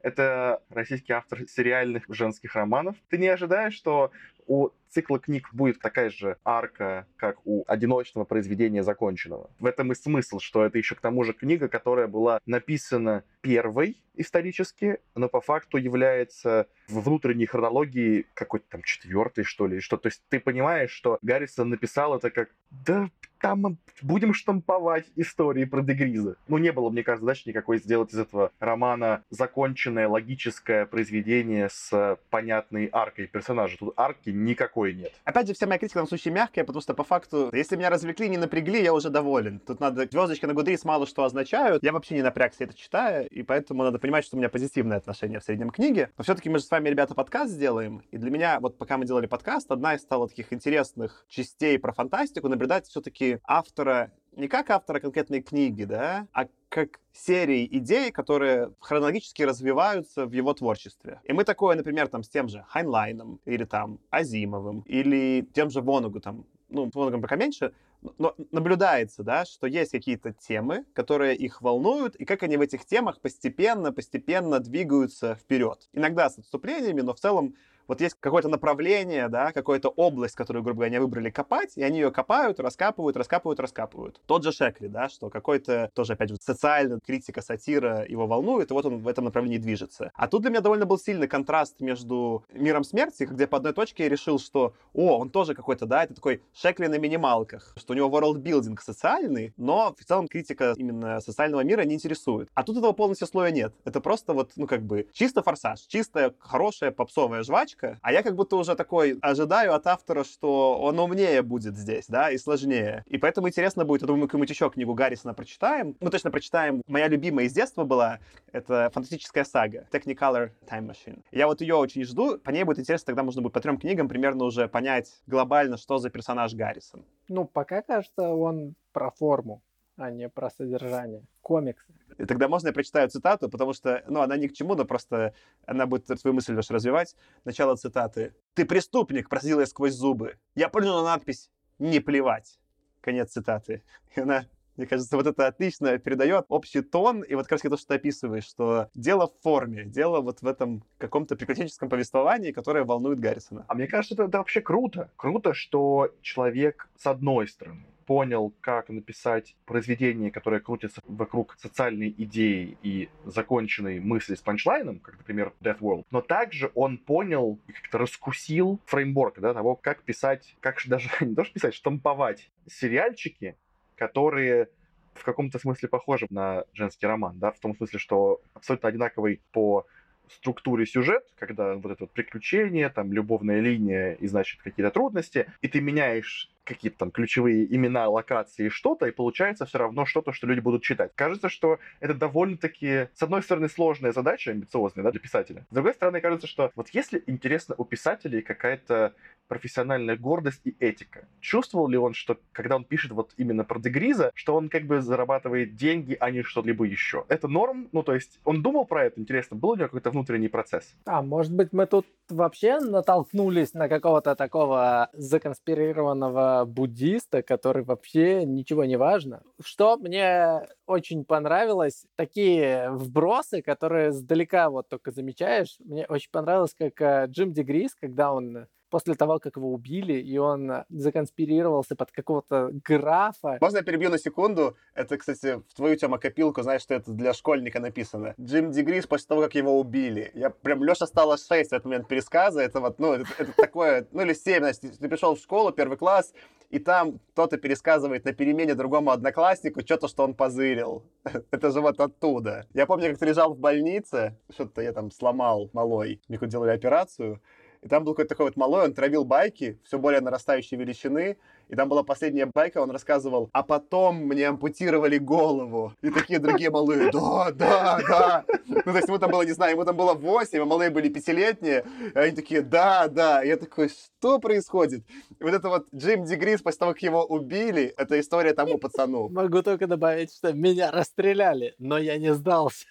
Это российский автор сериальных женских романов. Ты не ожидаешь, что у цикла книг будет такая же арка, как у одиночного произведения законченного. В этом и смысл, что это еще к тому же книга, которая была написана первой исторически, но по факту является в внутренней хронологии какой-то там четвертой, что ли, что. То есть ты понимаешь, что Гаррисон написал это как «Да там будем штамповать истории про Дегриза». Ну, не было, мне кажется, задачи никакой сделать из этого романа законченное логическое произведение с понятной аркой персонажа. Тут арки никакой нет. Опять же, вся моя критика в данном случае мягкая, потому что по факту, если меня развлекли, не напрягли, я уже доволен. Тут надо звездочки на Гудрис мало что означают. Я вообще не напрягся это читая, и поэтому надо понимать, что у меня позитивное отношение в среднем книге. Но все-таки мы же с вами, ребята, подкаст сделаем. И для меня, вот пока мы делали подкаст, одна из стала таких интересных частей про фантастику наблюдать все-таки автора не как автора конкретной книги, да, а как серии идей, которые хронологически развиваются в его творчестве. И мы такое, например, там с тем же Хайнлайном, или там Азимовым, или тем же Воногу, там, ну, Воногом пока меньше, но наблюдается, да, что есть какие-то темы, которые их волнуют, и как они в этих темах постепенно, постепенно двигаются вперед. Иногда с отступлениями, но в целом вот есть какое-то направление, да, какая-то область, которую, грубо говоря, они выбрали копать, и они ее копают, раскапывают, раскапывают, раскапывают. Тот же Шекли, да, что какой-то тоже, опять же, социальная критика, сатира его волнует, и вот он в этом направлении движется. А тут для меня довольно был сильный контраст между миром смерти, где по одной точке я решил, что, о, он тоже какой-то, да, это такой Шекли на минималках, что у него world-building социальный, но в целом критика именно социального мира не интересует. А тут этого полностью слоя нет. Это просто вот, ну, как бы, чисто форсаж, чистая, хорошая попсовая жвачка, а я как будто уже такой ожидаю от автора, что он умнее будет здесь, да, и сложнее. И поэтому интересно будет, я думаю, мы какую-нибудь еще книгу Гаррисона прочитаем. Мы точно прочитаем. Моя любимая из детства была, это фантастическая сага Technicolor Time Machine. Я вот ее очень жду. По ней будет интересно, тогда можно будет по трем книгам примерно уже понять глобально, что за персонаж Гаррисон. Ну, пока кажется, он про форму, а не про содержание. Комиксы. И тогда можно я прочитаю цитату, потому что, ну, она ни к чему, но просто она будет свою мысль ваш развивать. Начало цитаты. «Ты преступник!» — просил я сквозь зубы. Я понял надпись «Не плевать». Конец цитаты. И она мне кажется, вот это отлично передает общий тон, и вот как раз то, что ты описываешь, что дело в форме, дело вот в этом каком-то приключенческом повествовании, которое волнует Гаррисона. А мне кажется, это, это вообще круто. Круто, что человек, с одной стороны, понял, как написать произведение, которое крутится вокруг социальной идеи и законченной мысли с панчлайном, как, например, Death World, но также он понял и как-то раскусил фреймворк да, того, как писать, как даже не то, что писать, штамповать сериальчики, которые в каком-то смысле похожи на женский роман, да, в том смысле, что абсолютно одинаковый по структуре сюжет, когда вот это вот приключение, там любовная линия и, значит, какие-то трудности, и ты меняешь какие-то там ключевые имена, локации, что-то, и получается все равно что-то, что люди будут читать. Кажется, что это довольно-таки, с одной стороны, сложная задача, амбициозная, да, для писателя. С другой стороны, кажется, что вот если интересно у писателей какая-то профессиональная гордость и этика. Чувствовал ли он, что когда он пишет вот именно про Дегриза, что он как бы зарабатывает деньги, а не что-либо еще? Это норм? Ну, то есть он думал про это? Интересно, был у него какой-то внутренний процесс? А, может быть, мы тут вообще натолкнулись на какого-то такого законспирированного буддиста, который вообще ничего не важно. Что мне очень понравилось, такие вбросы, которые сдалека вот только замечаешь. Мне очень понравилось, как э, Джим Дегрис, когда он после того, как его убили, и он законспирировался под какого-то графа. Можно я перебью на секунду? Это, кстати, в твою, Тёма, копилку, знаешь, что это для школьника написано. Джим Дегрис после того, как его убили. Я прям, Лёша стало 6 в этот момент пересказа. Это вот, ну, это, это такое, ну, или 7, знаешь, ты, ты пришел в школу, первый класс, и там кто-то пересказывает на перемене другому однокласснику что-то, что он позырил. Это же вот оттуда. Я помню, как ты лежал в больнице, что-то я там сломал малой. Мне делали операцию, и там был какой-то такой вот малой, он травил байки, все более нарастающей величины. И там была последняя байка, он рассказывал, а потом мне ампутировали голову. И такие другие малые, да, да, да. Ну, то есть ему там было, не знаю, ему там было 8, а малые были пятилетние. И они такие, да, да. И я такой, что происходит? И вот это вот Джим Дегрис, после того, как его убили, это история тому пацану. Могу только добавить, что меня расстреляли, но я не сдался.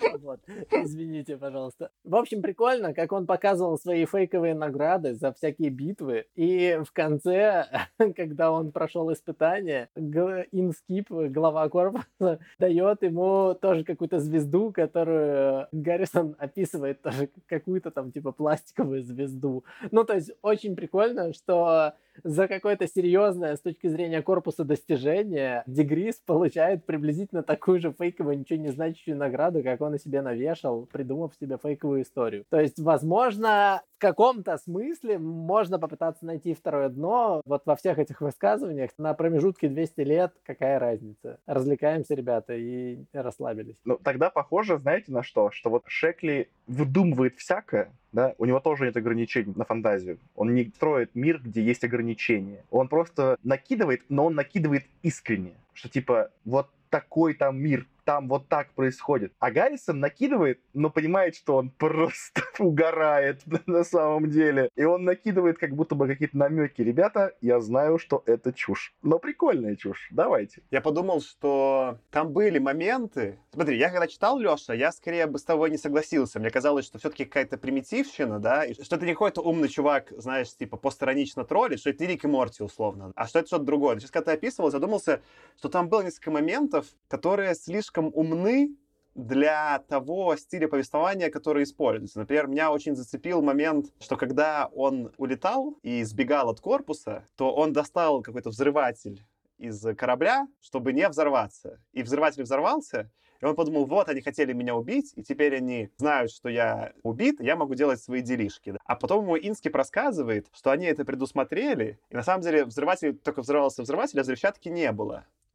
Вот. Извините, пожалуйста. В общем, прикольно, как он показывал свои фейковые награды за всякие битвы. И в конце, когда он прошел испытание, Инскип, глава корпуса, дает ему тоже какую-то звезду, которую Гаррисон описывает тоже какую-то там типа пластиковую звезду. Ну, то есть очень прикольно, что за какое-то серьезное с точки зрения корпуса достижение Дегрис получает приблизительно такую же фейковую, ничего не значащую награду, как он и себе навешал, придумав себе фейковую историю. То есть, возможно, в каком-то смысле можно попытаться найти второе дно вот во всех этих высказываниях на промежутке 200 лет, какая разница. Развлекаемся, ребята, и расслабились. Ну, тогда похоже, знаете, на что? Что вот Шекли выдумывает всякое, да, у него тоже нет ограничений на фантазию. Он не строит мир, где есть ограничения. Он просто накидывает, но он накидывает искренне. Что типа, вот такой там мир, там вот так происходит. А Гаррисон накидывает, но понимает, что он просто угорает на самом деле. И он накидывает как будто бы какие-то намеки. Ребята, я знаю, что это чушь. Но прикольная чушь. Давайте. Я подумал, что там были моменты... Смотри, я когда читал, Леша, я скорее бы с тобой не согласился. Мне казалось, что все-таки какая-то примитивщина, да, и что это не какой-то умный чувак, знаешь, типа постранично троллит, что это Рик и Морти условно, а что это что-то другое. Сейчас, когда ты описывал, задумался, что там было несколько моментов, которые слишком умны для того стиля повествования, который используется. Например, меня очень зацепил момент, что когда он улетал и сбегал от корпуса, то он достал какой-то взрыватель из корабля, чтобы не взорваться. И взрыватель взорвался, и он подумал, вот, они хотели меня убить, и теперь они знают, что я убит, я могу делать свои делишки. А потом ему Инский рассказывает, что они это предусмотрели, и на самом деле взрыватель только взрывался взрыватель, а взрывчатки не не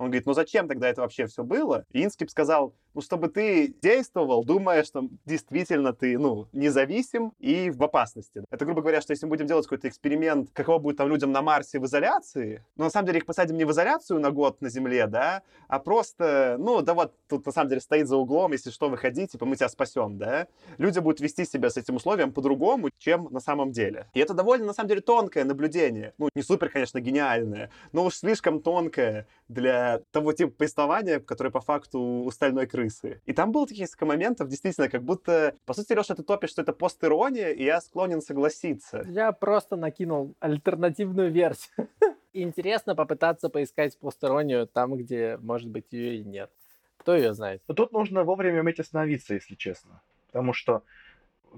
Он говорит, ну зачем тогда это вообще все было? И Инскип сказал, ну, чтобы ты действовал, думая, что действительно ты, ну, независим и в опасности. Это, грубо говоря, что если мы будем делать какой-то эксперимент, каково будет там людям на Марсе в изоляции, ну, на самом деле их посадим не в изоляцию на год на Земле, да, а просто, ну, да вот, тут на самом деле стоит за углом, если что, выходи, типа, мы тебя спасем, да. Люди будут вести себя с этим условием по-другому, чем на самом деле. И это довольно, на самом деле, тонкое наблюдение. Ну, не супер, конечно, гениальное, но уж слишком тонкое для того типа повествования, которое по факту у стальной крысы. И там было таких несколько моментов, действительно, как будто, по сути, Леша, ты топишь, что это пост-ирония, и я склонен согласиться. Я просто накинул альтернативную версию. Интересно попытаться поискать постороннюю там, где, может быть, ее и нет. Кто ее знает? Тут нужно вовремя уметь остановиться, если честно. Потому что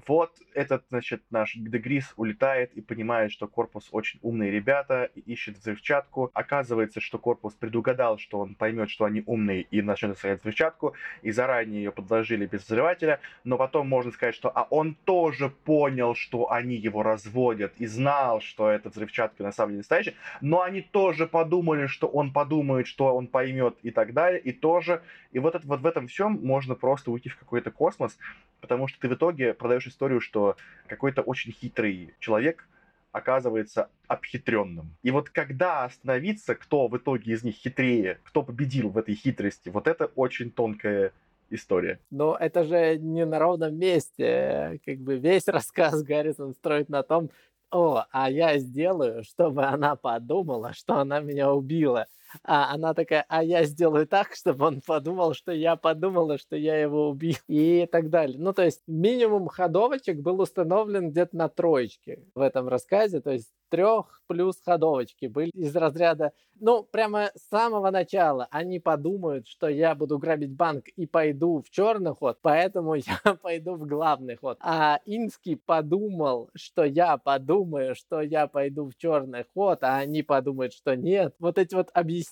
вот этот, значит, наш Дегрис улетает и понимает, что корпус очень умные ребята, ищет взрывчатку. Оказывается, что корпус предугадал, что он поймет, что они умные, и начнет стрелять взрывчатку, и заранее ее подложили без взрывателя. Но потом можно сказать, что а он тоже понял, что они его разводят, и знал, что эта взрывчатка на самом деле настоящая, но они тоже подумали, что он подумает, что он поймет, и так далее, и тоже. И вот, это, вот в этом всем можно просто уйти в какой-то космос, потому что ты в итоге продаешь историю, что какой-то очень хитрый человек оказывается обхитренным. И вот когда остановиться, кто в итоге из них хитрее, кто победил в этой хитрости, вот это очень тонкая история. Но это же не на ровном месте. Как бы весь рассказ Гаррисон строит на том, о, а я сделаю, чтобы она подумала, что она меня убила а она такая, а я сделаю так, чтобы он подумал, что я подумала, что я его убил и так далее. Ну, то есть минимум ходовочек был установлен где-то на троечке в этом рассказе, то есть трех плюс ходовочки были из разряда, ну, прямо с самого начала они подумают, что я буду грабить банк и пойду в черный ход, поэтому я пойду в главный ход. А Инский подумал, что я подумаю, что я пойду в черный ход, а они подумают, что нет. Вот эти вот объяснения,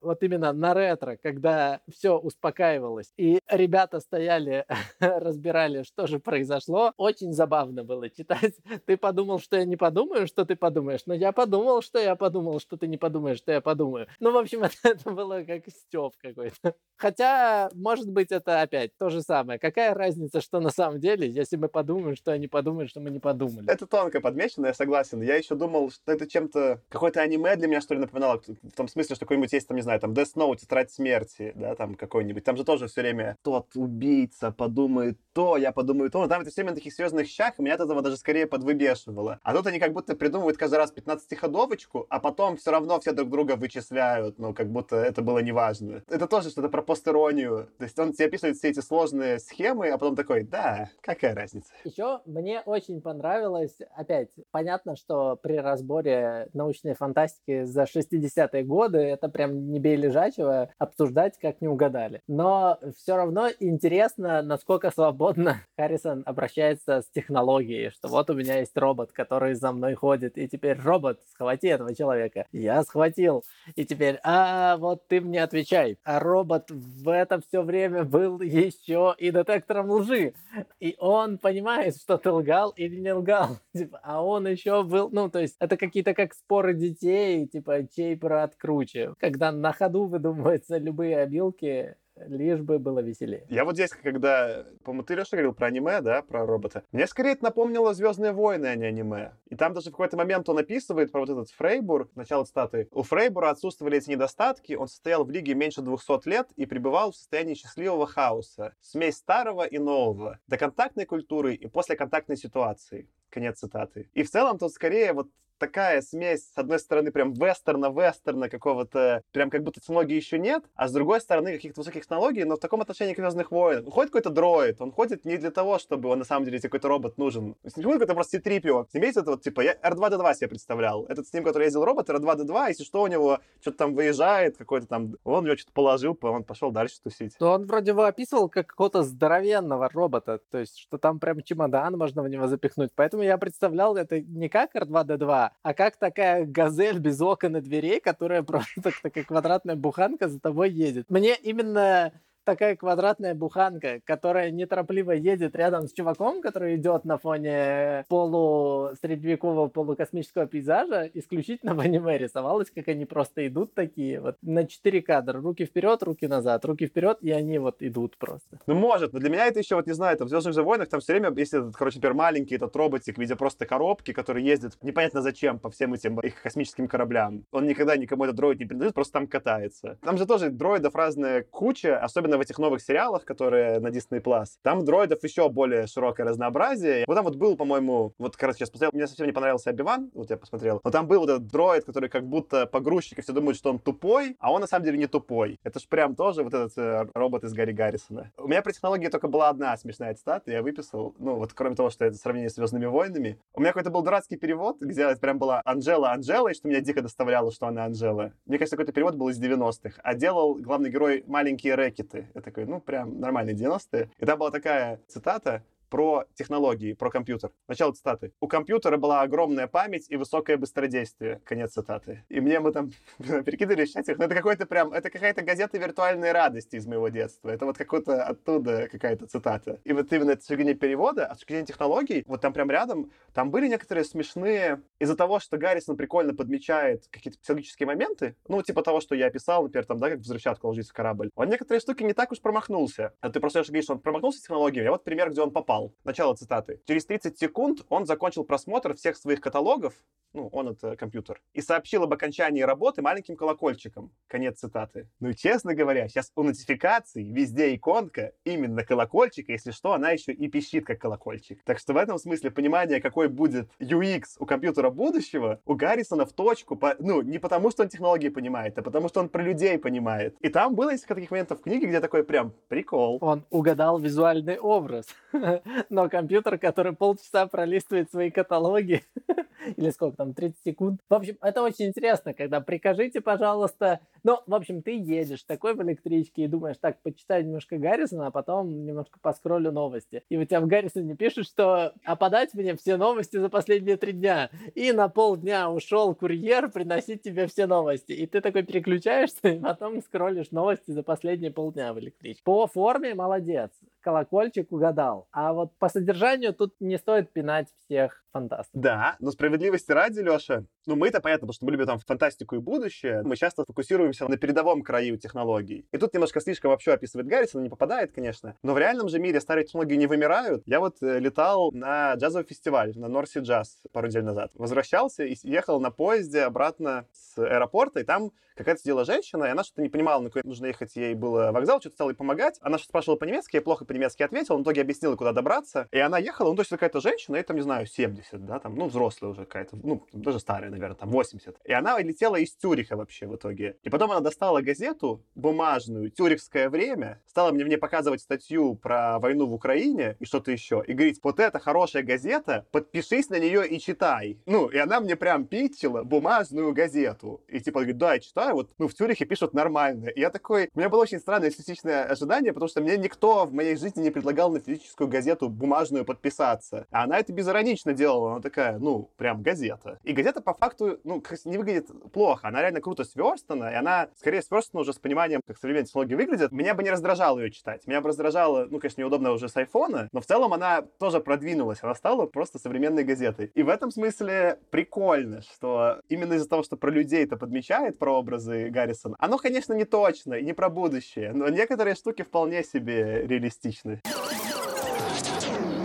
вот именно на ретро, когда все успокаивалось, и ребята стояли, разбирали, что же произошло, очень забавно было читать. Ты подумал, что я не подумаю, что ты подумаешь. Но я подумал, что я подумал, что ты не подумаешь, что я подумаю. Ну, в общем, это было как стёб какой-то. Хотя, может быть, это опять то же самое. Какая разница, что на самом деле, если мы подумаем, что они подумают, что мы не подумали. Это тонко подмечено, я согласен. Я еще думал, что это чем-то... Какое-то аниме для меня, что ли, напоминало. В том смысле, что какой-нибудь есть, там, не знаю, там, Death Note, Тетрадь смерти, да, там какой-нибудь. Там же тоже все время тот убийца подумает то, я подумаю то. Там это все время на таких серьезных щах, и меня от этого даже скорее подвыбешивало. А тут они как будто придумывают каждый раз 15-ходовочку, а потом все равно все друг друга вычисляют, ну, как будто это было неважно. Это тоже что-то про постеронию. То есть он тебе описывает все эти сложные схемы, а потом такой, да, какая разница. Еще мне очень понравилось, опять, понятно, что при разборе научной фантастики за 60-е годы это прям не бей лежачего обсуждать, как не угадали. Но все равно интересно, насколько свободно Харрисон обращается с технологией, что вот у меня есть робот, который за мной ходит, и теперь робот, схвати этого человека. Я схватил. И теперь, а вот ты мне отвечай. А робот в это все время был еще и детектором лжи. И он понимает, что ты лгал или не лгал. Типа, а он еще был, ну, то есть это какие-то как споры детей, типа, чей брат круче. Когда на ходу выдумываются любые обилки, лишь бы было веселее. Я вот здесь, когда, по-моему, ты, Леша, говорил про аниме, да, про робота, мне скорее это напомнило «Звездные войны», а не аниме. И там даже в какой-то момент он описывает про вот этот Фрейбур, начало цитаты. У Фрейбура отсутствовали эти недостатки, он состоял в лиге меньше 200 лет и пребывал в состоянии счастливого хаоса, смесь старого и нового, до контактной культуры и после контактной ситуации. Конец цитаты. И в целом тут скорее вот такая смесь, с одной стороны, прям вестерна-вестерна какого-то, прям как будто технологий еще нет, а с другой стороны, каких-то высоких технологий, но в таком отношении к Звездных войн. Ходит какой-то дроид, он ходит не для того, чтобы он на самом деле какой-то робот нужен. С ним какой-то просто C-3PO. Имеется это вот, типа, я R2-D2 себе представлял. Этот с ним, который ездил робот, R2-D2, если что, у него что-то там выезжает, какой-то там, он у него что-то положил, он пошел дальше тусить. Но он вроде бы описывал как какого-то здоровенного робота, то есть, что там прям чемодан можно в него запихнуть. Поэтому я представлял это не как R2-D2, а как такая газель без окон и дверей, которая просто такая квадратная буханка за тобой едет. Мне именно такая квадратная буханка, которая неторопливо едет рядом с чуваком, который идет на фоне полусредневекового полукосмического пейзажа, исключительно в аниме рисовалось, как они просто идут такие вот на 4 кадра. Руки вперед, руки назад, руки вперед, и они вот идут просто. Ну, может, но для меня это еще, вот не знаю, там в Звездных же войнах там все время, если этот, короче, например, маленький этот роботик в виде просто коробки, который ездит непонятно зачем по всем этим их космическим кораблям. Он никогда никому этот дроид не принадлежит, просто там катается. Там же тоже дроидов разная куча, особенно в этих новых сериалах, которые на Disney+. Plus, там дроидов еще более широкое разнообразие. Вот там вот был, по-моему, вот, короче, я посмотрел, мне совсем не понравился Обиван, вот я посмотрел, но там был вот этот дроид, который как будто погрузчик, и все думают, что он тупой, а он на самом деле не тупой. Это ж прям тоже вот этот э, робот из Гарри Гаррисона. У меня про технологии только была одна смешная цитата, я выписал, ну вот кроме того, что это сравнение с Звездными войнами. У меня какой-то был дурацкий перевод, где прям была Анжела Анжела, и что меня дико доставляло, что она Анжела. Мне кажется, какой-то перевод был из 90-х, а делал главный герой маленькие рэкеты. Я такой, ну, прям нормальные 90-е. И там была такая цитата, про технологии, про компьютер. Начало цитаты. У компьютера была огромная память и высокое быстродействие. Конец цитаты. И мне мы там перекидывали в ну это какой-то прям, это какая-то газета виртуальной радости из моего детства. Это вот какой-то оттуда какая-то цитата. И вот именно с точки перевода, а с точки технологий, вот там прям рядом, там были некоторые смешные, из-за того, что Гаррисон прикольно подмечает какие-то психологические моменты, ну, типа того, что я описал, например, там, да, как взрывчатка ложится корабль, он некоторые штуки не так уж промахнулся. А ты просто говоришь, что он промахнулся технологиями, а вот пример, где он попал упал. Начало цитаты. Через 30 секунд он закончил просмотр всех своих каталогов, ну, он это компьютер, и сообщил об окончании работы маленьким колокольчиком. Конец цитаты. Ну честно говоря, сейчас у нотификаций везде иконка именно колокольчик, если что, она еще и пищит как колокольчик. Так что в этом смысле понимание, какой будет UX у компьютера будущего, у Гаррисона в точку, по, ну, не потому, что он технологии понимает, а потому, что он про людей понимает. И там было несколько таких моментов в книге, где такой прям прикол. Он угадал визуальный образ. но компьютер, который полчаса пролистывает свои каталоги, или сколько там, 30 секунд. В общем, это очень интересно, когда прикажите, пожалуйста, ну, в общем, ты едешь такой в электричке и думаешь, так, почитай немножко Гаррисона, а потом немножко поскроллю новости. И у тебя в Гаррисоне пишут, что а подать мне все новости за последние три дня. И на полдня ушел курьер приносить тебе все новости. И ты такой переключаешься, и потом скроллишь новости за последние полдня в электричке. По форме молодец колокольчик угадал. А вот по содержанию тут не стоит пинать всех фантастов. Да, но справедливости ради, Леша, ну мы-то понятно, потому что мы любим там фантастику и будущее, мы часто фокусируемся на передовом краю технологий. И тут немножко слишком вообще описывает Гаррисон, не попадает, конечно. Но в реальном же мире старые технологии не вымирают. Я вот э, летал на джазовый фестиваль, на Норси Джаз пару недель назад. Возвращался и ехал на поезде обратно с аэропорта, и там какая-то сидела женщина, и она что-то не понимала, на какой нужно ехать, ей было вокзал, что-то стала ей помогать. Она что-то спрашивала по-немецки, я плохо по-немецки ответил, он в итоге объяснил, куда добраться. И она ехала, ну, то есть какая-то женщина, и там, не знаю, 70, да, там, ну, взрослая уже какая-то, ну, даже старая, наверное, там, 80. И она летела из Тюриха вообще в итоге. И потом она достала газету бумажную «Тюрихское время», стала мне, мне показывать статью про войну в Украине и что-то еще, и говорит, вот это хорошая газета, подпишись на нее и читай. Ну, и она мне прям питчила бумажную газету. И типа, говорит, да, я читаю, вот, ну, в Тюрихе пишут нормально. И я такой, у меня было очень странное эстетичное ожидание, потому что мне никто в моей жизни не предлагал на физическую газету бумажную подписаться. А она это безиронично делала, она такая, ну, прям газета. И газета по факту, ну, не выглядит плохо, она реально круто сверстана, и она скорее сверстана уже с пониманием, как современные технологии выглядят. Меня бы не раздражало ее читать. Меня бы раздражало, ну, конечно, неудобно уже с айфона, но в целом она тоже продвинулась, она стала просто современной газетой. И в этом смысле прикольно, что именно из-за того, что про людей это подмечает, про образы Гаррисона, оно, конечно, не точно и не про будущее, но некоторые штуки вполне себе реалистичны.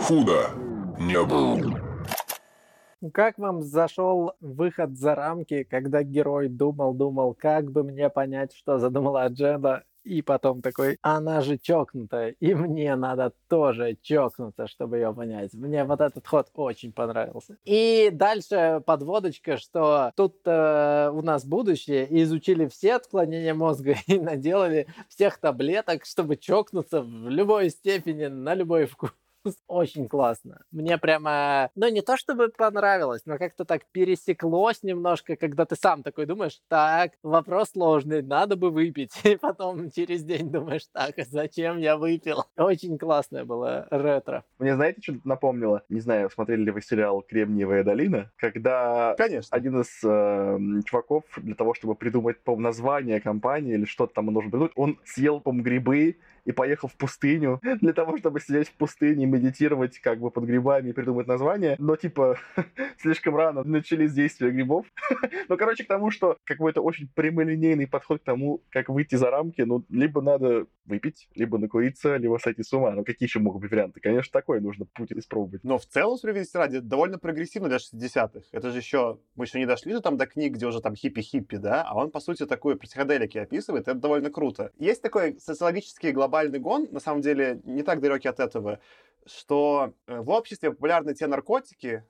Худо не было. Как вам зашел выход за рамки, когда герой думал-думал, как бы мне понять, что задумала Джеда, и потом такой, она же чокнутая, и мне надо тоже чокнуться, чтобы ее понять. Мне вот этот ход очень понравился. И дальше подводочка, что тут э, у нас будущее, и изучили все отклонения мозга и наделали всех таблеток, чтобы чокнуться в любой степени, на любой вкус. Очень классно. Мне прямо, ну не то чтобы понравилось, но как-то так пересеклось немножко, когда ты сам такой думаешь, так, вопрос сложный, надо бы выпить. И потом через день думаешь, так, а зачем я выпил? Очень классное было ретро. Мне знаете, что напомнило? Не знаю, смотрели ли вы сериал «Кремниевая долина», когда Конечно. один из э, чуваков для того, чтобы придумать, по название компании или что-то там нужно придумать, он съел, по грибы и поехал в пустыню для того, чтобы сидеть в пустыне, медитировать как бы под грибами и придумать название. Но, типа, слишком рано начались действия грибов. ну, короче, к тому, что какой-то очень прямолинейный подход к тому, как выйти за рамки, ну, либо надо выпить, либо накуриться, либо сойти с ума. Ну, какие еще могут быть варианты? Конечно, такой нужно путь испробовать. Но в целом, справедливости ради, довольно прогрессивно для 60-х. Это же еще, мы еще не дошли до, там, до книг, где уже там хиппи-хиппи, да, а он, по сути, такую психоделики описывает, это довольно круто. Есть такой социологический глобальный гон, на самом деле, не так далекий от этого, что э, в обществе популярны те наркотики,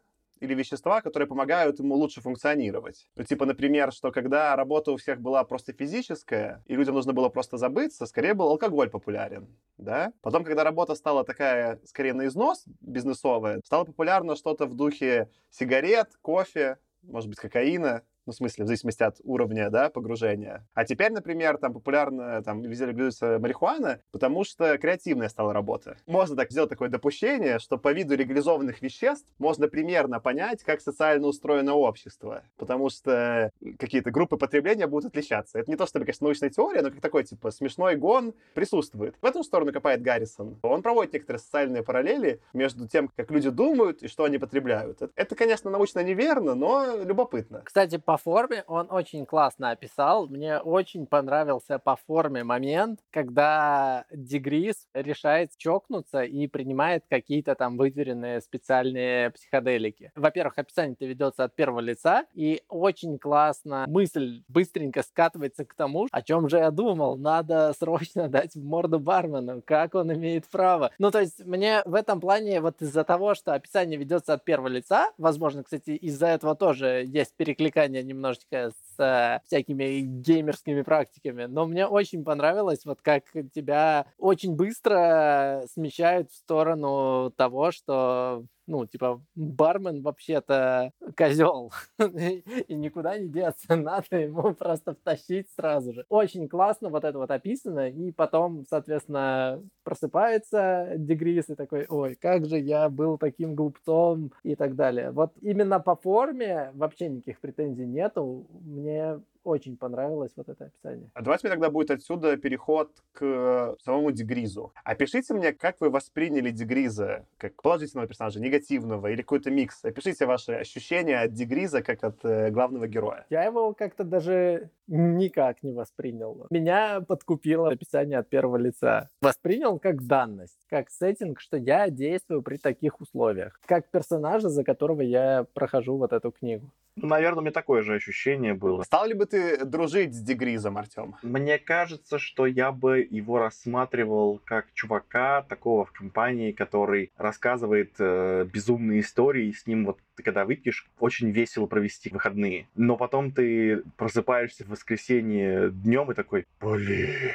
или вещества, которые помогают ему лучше функционировать. Ну, типа, например, что когда работа у всех была просто физическая, и людям нужно было просто забыться, скорее был алкоголь популярен, да? Потом, когда работа стала такая, скорее, на износ бизнесовая, стало популярно что-то в духе сигарет, кофе, может быть, кокаина, ну, в смысле, в зависимости от уровня, да, погружения. А теперь, например, там популярно, там, везде легализуется марихуана, потому что креативная стала работа. Можно так сделать такое допущение, что по виду легализованных веществ можно примерно понять, как социально устроено общество, потому что какие-то группы потребления будут отличаться. Это не то, чтобы, конечно, научная теория, но как такой, типа, смешной гон присутствует. В эту сторону копает Гаррисон. Он проводит некоторые социальные параллели между тем, как люди думают и что они потребляют. Это, конечно, научно неверно, но любопытно. Кстати, по по форме он очень классно описал. Мне очень понравился по форме момент, когда Дегрис решает чокнуться и принимает какие-то там выверенные специальные психоделики. Во-первых, описание-то ведется от первого лица, и очень классно мысль быстренько скатывается к тому, о чем же я думал. Надо срочно дать в морду бармену, как он имеет право. Ну, то есть мне в этом плане вот из-за того, что описание ведется от первого лица, возможно, кстати, из-за этого тоже есть перекликание немножечко с э, всякими геймерскими практиками, но мне очень понравилось, вот как тебя очень быстро смещают в сторону того, что ну, типа, бармен вообще-то козел, и никуда не деться, надо ему просто втащить сразу же. Очень классно вот это вот описано, и потом, соответственно, просыпается Дегрис и такой, ой, как же я был таким глупцом и так далее. Вот именно по форме вообще никаких претензий нету, мне очень понравилось вот это описание. А давайте тогда будет отсюда переход к самому Дегризу. Опишите мне, как вы восприняли Дегриза, как положительного персонажа, негативного или какой-то микс. Опишите ваши ощущения от Дегриза как от э, главного героя. Я его как-то даже никак не воспринял. Меня подкупило описание от первого лица. Воспринял как данность, как сеттинг, что я действую при таких условиях, как персонажа, за которого я прохожу вот эту книгу. Ну, наверное, у меня такое же ощущение было. Стал ли бы ты дружить с Дегризом, Артем? Мне кажется, что я бы его рассматривал как чувака такого в компании, который рассказывает э, безумные истории, и с ним вот ты когда выпьешь, очень весело провести выходные. Но потом ты просыпаешься в воскресенье днем и такой, блин,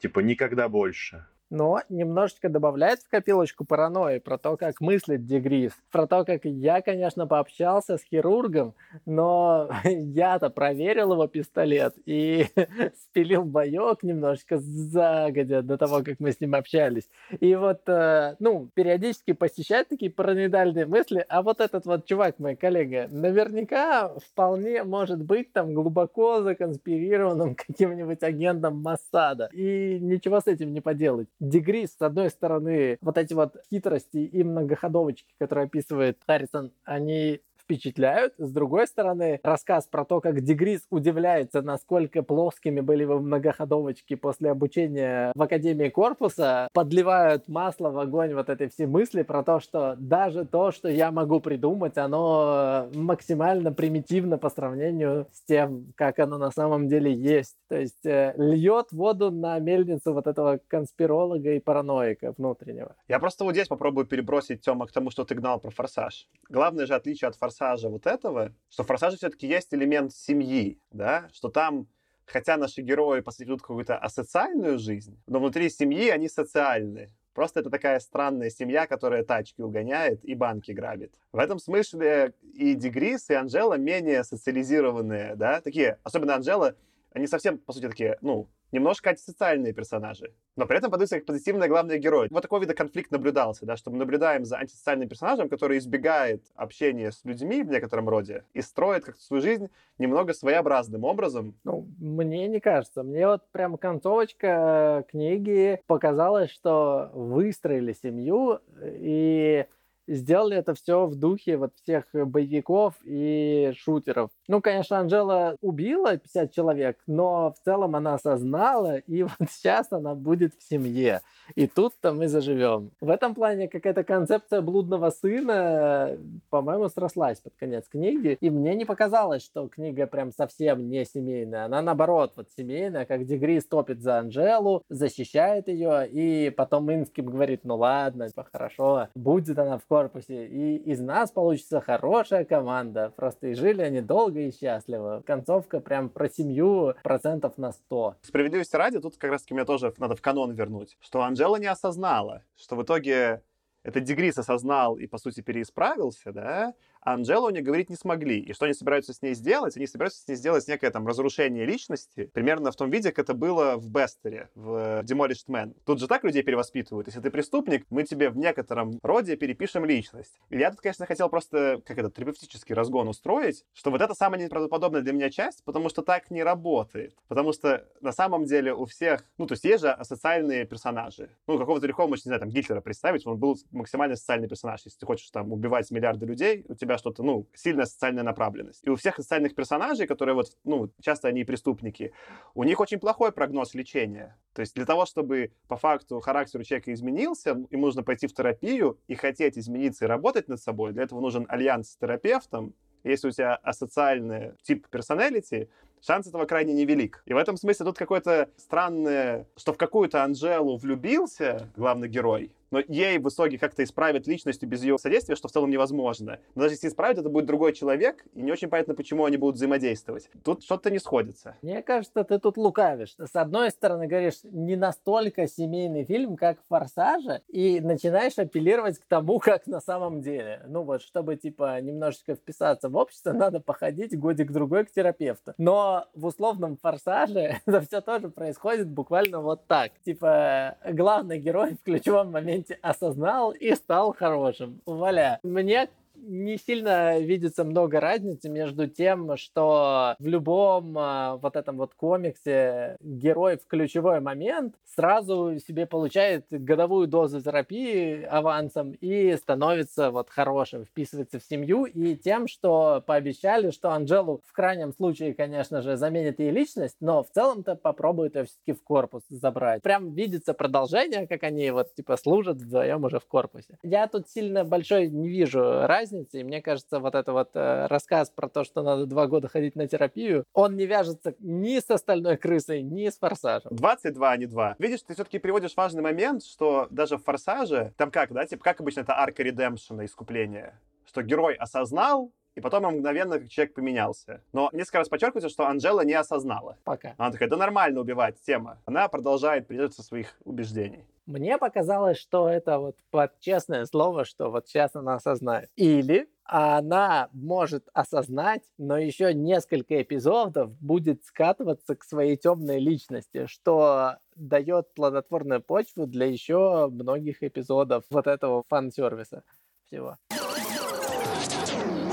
типа никогда больше но немножечко добавляет в копилочку паранойи про то, как мыслит Дегрис, про то, как я, конечно, пообщался с хирургом, но я-то проверил его пистолет и спилил боек немножечко загодя до того, как мы с ним общались. И вот, э, ну, периодически посещать такие параноидальные мысли, а вот этот вот чувак, мой коллега, наверняка вполне может быть там глубоко законспирированным каким-нибудь агентом Массада, и ничего с этим не поделать. Дегрис, с одной стороны, вот эти вот хитрости и многоходовочки, которые описывает Харрисон, они впечатляют. С другой стороны, рассказ про то, как Дегрис удивляется, насколько плоскими были вы многоходовочки после обучения в Академии Корпуса, подливают масло в огонь вот этой все мысли про то, что даже то, что я могу придумать, оно максимально примитивно по сравнению с тем, как оно на самом деле есть. То есть э, льет воду на мельницу вот этого конспиролога и параноика внутреннего. Я просто вот здесь попробую перебросить, Тёма, к тому, что ты гнал про «Форсаж». Главное же отличие от «Форсажа» вот этого, что в «Форсаже» все-таки есть элемент семьи, да, что там Хотя наши герои, по сути, ведут какую-то асоциальную жизнь, но внутри семьи они социальны. Просто это такая странная семья, которая тачки угоняет и банки грабит. В этом смысле и Дегрис, и Анжела менее социализированные, да, такие, особенно Анжела, они совсем, по сути, такие, ну, немножко антисоциальные персонажи, но при этом подаются как позитивный главный герой. Вот такой вида конфликт наблюдался, да, что мы наблюдаем за антисоциальным персонажем, который избегает общения с людьми в некотором роде и строит как-то свою жизнь немного своеобразным образом. Ну, мне не кажется. Мне вот прям концовочка книги показалась, что выстроили семью и сделали это все в духе вот всех боевиков и шутеров. Ну, конечно, Анжела убила 50 человек, но в целом она осознала, и вот сейчас она будет в семье. И тут-то мы заживем. В этом плане какая-то концепция блудного сына, по-моему, срослась под конец книги. И мне не показалось, что книга прям совсем не семейная. Она наоборот вот семейная, как Дегри стопит за Анжелу, защищает ее, и потом Инским говорит, ну ладно, типа, хорошо, будет она в корпусе, и из нас получится хорошая команда. Просто и жили они долго и счастливо. Концовка прям про семью процентов на сто. Справедливости ради, тут как раз таки мне тоже надо в канон вернуть, что Анжела не осознала, что в итоге это Дегрис осознал и, по сути, переисправился, да, а Анджелу они говорить не смогли. И что они собираются с ней сделать? Они собираются с ней сделать некое там разрушение личности, примерно в том виде, как это было в Бестере, в Demolished Man. Тут же так людей перевоспитывают. Если ты преступник, мы тебе в некотором роде перепишем личность. Я тут, конечно, хотел просто, как это, терапевтический разгон устроить, что вот это самая неправдоподобная для меня часть, потому что так не работает. Потому что на самом деле у всех, ну, то есть есть же социальные персонажи. Ну, какого-то легко, не знаю, там, Гитлера представить, он был максимально социальный персонаж. Если ты хочешь там убивать миллиарды людей, у тебя что-то, ну, сильная социальная направленность. И у всех социальных персонажей, которые вот, ну, часто они преступники, у них очень плохой прогноз лечения. То есть для того, чтобы по факту характер у человека изменился, им нужно пойти в терапию и хотеть измениться и работать над собой. Для этого нужен альянс с терапевтом, если у тебя асоциальный тип персоналити, шанс этого крайне невелик. И в этом смысле тут какое-то странное, что в какую-то Анжелу влюбился главный герой, но ей в итоге как-то исправить личность без ее содействия, что в целом невозможно. Но даже если исправить, это будет другой человек, и не очень понятно, почему они будут взаимодействовать. Тут что-то не сходится. Мне кажется, ты тут лукавишь. С одной стороны, говоришь, не настолько семейный фильм, как «Форсажа», и начинаешь апеллировать к тому, как на самом деле. Ну вот, чтобы, типа, немножечко вписаться в общество, надо походить годик-другой к терапевту. Но в условном «Форсаже» это все тоже происходит буквально вот так. Типа, главный герой в ключевом моменте моменте осознал и стал хорошим. Валя. Мне не сильно видится много разницы между тем, что в любом а, вот этом вот комиксе герой в ключевой момент сразу себе получает годовую дозу терапии авансом и становится вот хорошим, вписывается в семью, и тем, что пообещали, что Анжелу в крайнем случае, конечно же, заменит ей личность, но в целом-то попробует ее все-таки в корпус забрать. Прям видится продолжение, как они вот типа служат вдвоем уже в корпусе. Я тут сильно большой не вижу разницы разницы. И мне кажется, вот это вот э, рассказ про то, что надо два года ходить на терапию, он не вяжется ни с остальной крысой, ни с форсажем. 22, а не 2. Видишь, ты все-таки приводишь важный момент, что даже в форсаже, там как, да, типа, как обычно это арка редемпшена, искупления, что герой осознал, и потом мгновенно человек поменялся. Но несколько раз подчеркивается, что Анжела не осознала. Пока. Она такая, да нормально убивать, тема. Она продолжает придерживаться своих убеждений. Мне показалось, что это вот под честное слово, что вот сейчас она осознает. Или она может осознать, но еще несколько эпизодов будет скатываться к своей темной личности, что дает плодотворную почву для еще многих эпизодов вот этого фан-сервиса всего.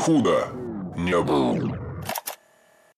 Худо не было.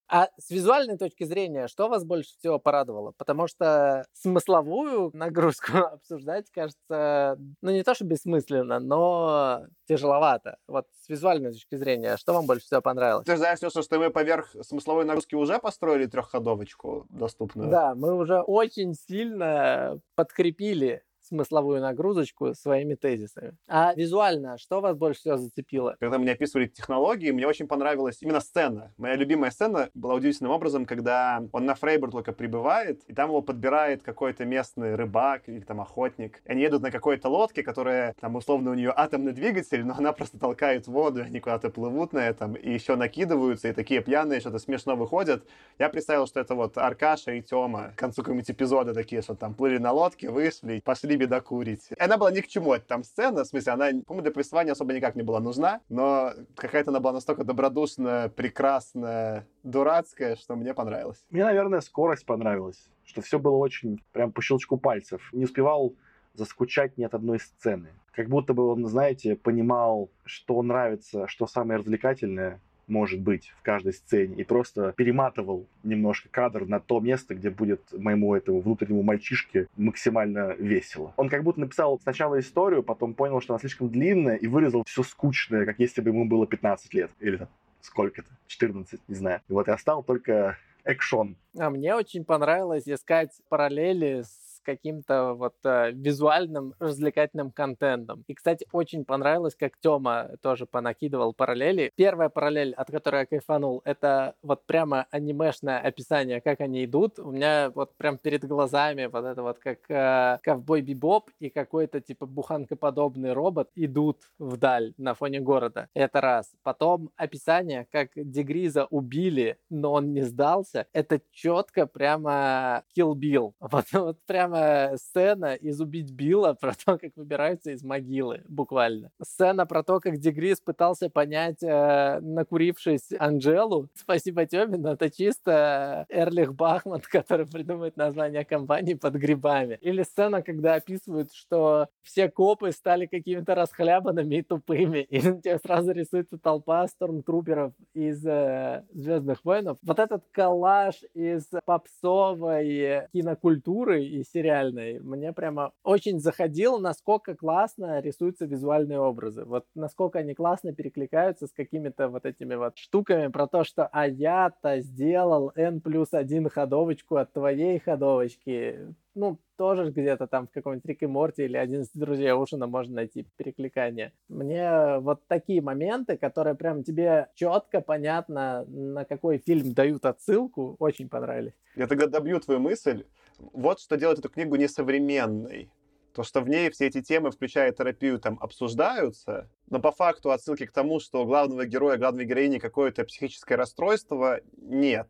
А с визуальной точки зрения, что вас больше всего порадовало? Потому что смысловую нагрузку обсуждать, кажется, ну не то, что бессмысленно, но тяжеловато. Вот с визуальной точки зрения, что вам больше всего понравилось? Ты знаешь, что мы поверх смысловой нагрузки уже построили трехходовочку доступную? Да, мы уже очень сильно подкрепили смысловую нагрузочку своими тезисами. А визуально, что вас больше всего зацепило? Когда мне описывали технологии, мне очень понравилась именно сцена. Моя любимая сцена была удивительным образом, когда он на Фрейбур только прибывает, и там его подбирает какой-то местный рыбак или там охотник. И они едут на какой-то лодке, которая там условно у нее атомный двигатель, но она просто толкает воду, и они куда-то плывут на этом, и еще накидываются, и такие пьяные что-то смешно выходят. Я представил, что это вот Аркаша и Тёма к концу какого-нибудь эпизода такие, что там плыли на лодке, вышли, пошли беда курить. Она была ни к чему, это там сцена, в смысле, она, по-моему, для повествования особо никак не была нужна, но какая-то она была настолько добродушная, прекрасная, дурацкая, что мне понравилось. Мне, наверное, скорость понравилась, что все было очень прям по щелчку пальцев. Не успевал заскучать ни от одной сцены. Как будто бы он, знаете, понимал, что нравится, что самое развлекательное, может быть в каждой сцене, и просто перематывал немножко кадр на то место, где будет моему этому внутреннему мальчишке максимально весело. Он как будто написал сначала историю, потом понял, что она слишком длинная, и вырезал все скучное, как если бы ему было 15 лет. Или сколько-то, 14, не знаю. И вот я стал только экшон. А мне очень понравилось искать параллели с каким-то вот э, визуальным развлекательным контентом. И, кстати, очень понравилось, как Тёма тоже понакидывал параллели. Первая параллель, от которой я кайфанул, это вот прямо анимешное описание, как они идут. У меня вот прям перед глазами вот это вот как э, ковбой Бибоп и какой-то типа буханкоподобный робот идут вдаль на фоне города. Это раз. Потом описание, как Дегриза убили, но он не сдался. Это четко прямо Kill Bill. Вот, вот прямо прямо сцена из «Убить Билла» про то, как выбираются из могилы, буквально. Сцена про то, как Дегрис пытался понять, э, накурившись Анжелу. Спасибо Тёме, но это чисто Эрлих Бахман, который придумывает название компании под грибами. Или сцена, когда описывают, что все копы стали какими-то расхлябанными и тупыми, и тебе сразу рисуется толпа стормтруперов из э, «Звездных войнов». Вот этот коллаж из попсовой кинокультуры и сериала реальной. Мне прямо очень заходило, насколько классно рисуются визуальные образы. Вот насколько они классно перекликаются с какими-то вот этими вот штуками про то, что а я-то сделал N плюс один ходовочку от твоей ходовочки. Ну, тоже где-то там в каком-нибудь Рике Морти или один из друзей Ушина можно найти перекликание. Мне вот такие моменты, которые прям тебе четко понятно, на какой фильм дают отсылку, очень понравились. Я тогда добью твою мысль вот что делает эту книгу несовременной. То, что в ней все эти темы, включая терапию, там обсуждаются, но по факту отсылки к тому, что у главного героя, главной героини какое-то психическое расстройство, нет.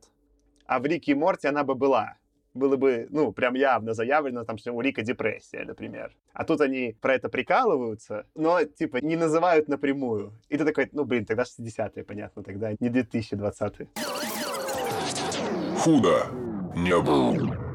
А в Рике и Морте она бы была. Было бы, ну, прям явно заявлено, там, что у Рика депрессия, например. А тут они про это прикалываются, но, типа, не называют напрямую. И ты такой, ну, блин, тогда 60-е, понятно, тогда не 2020-е. Худо не было.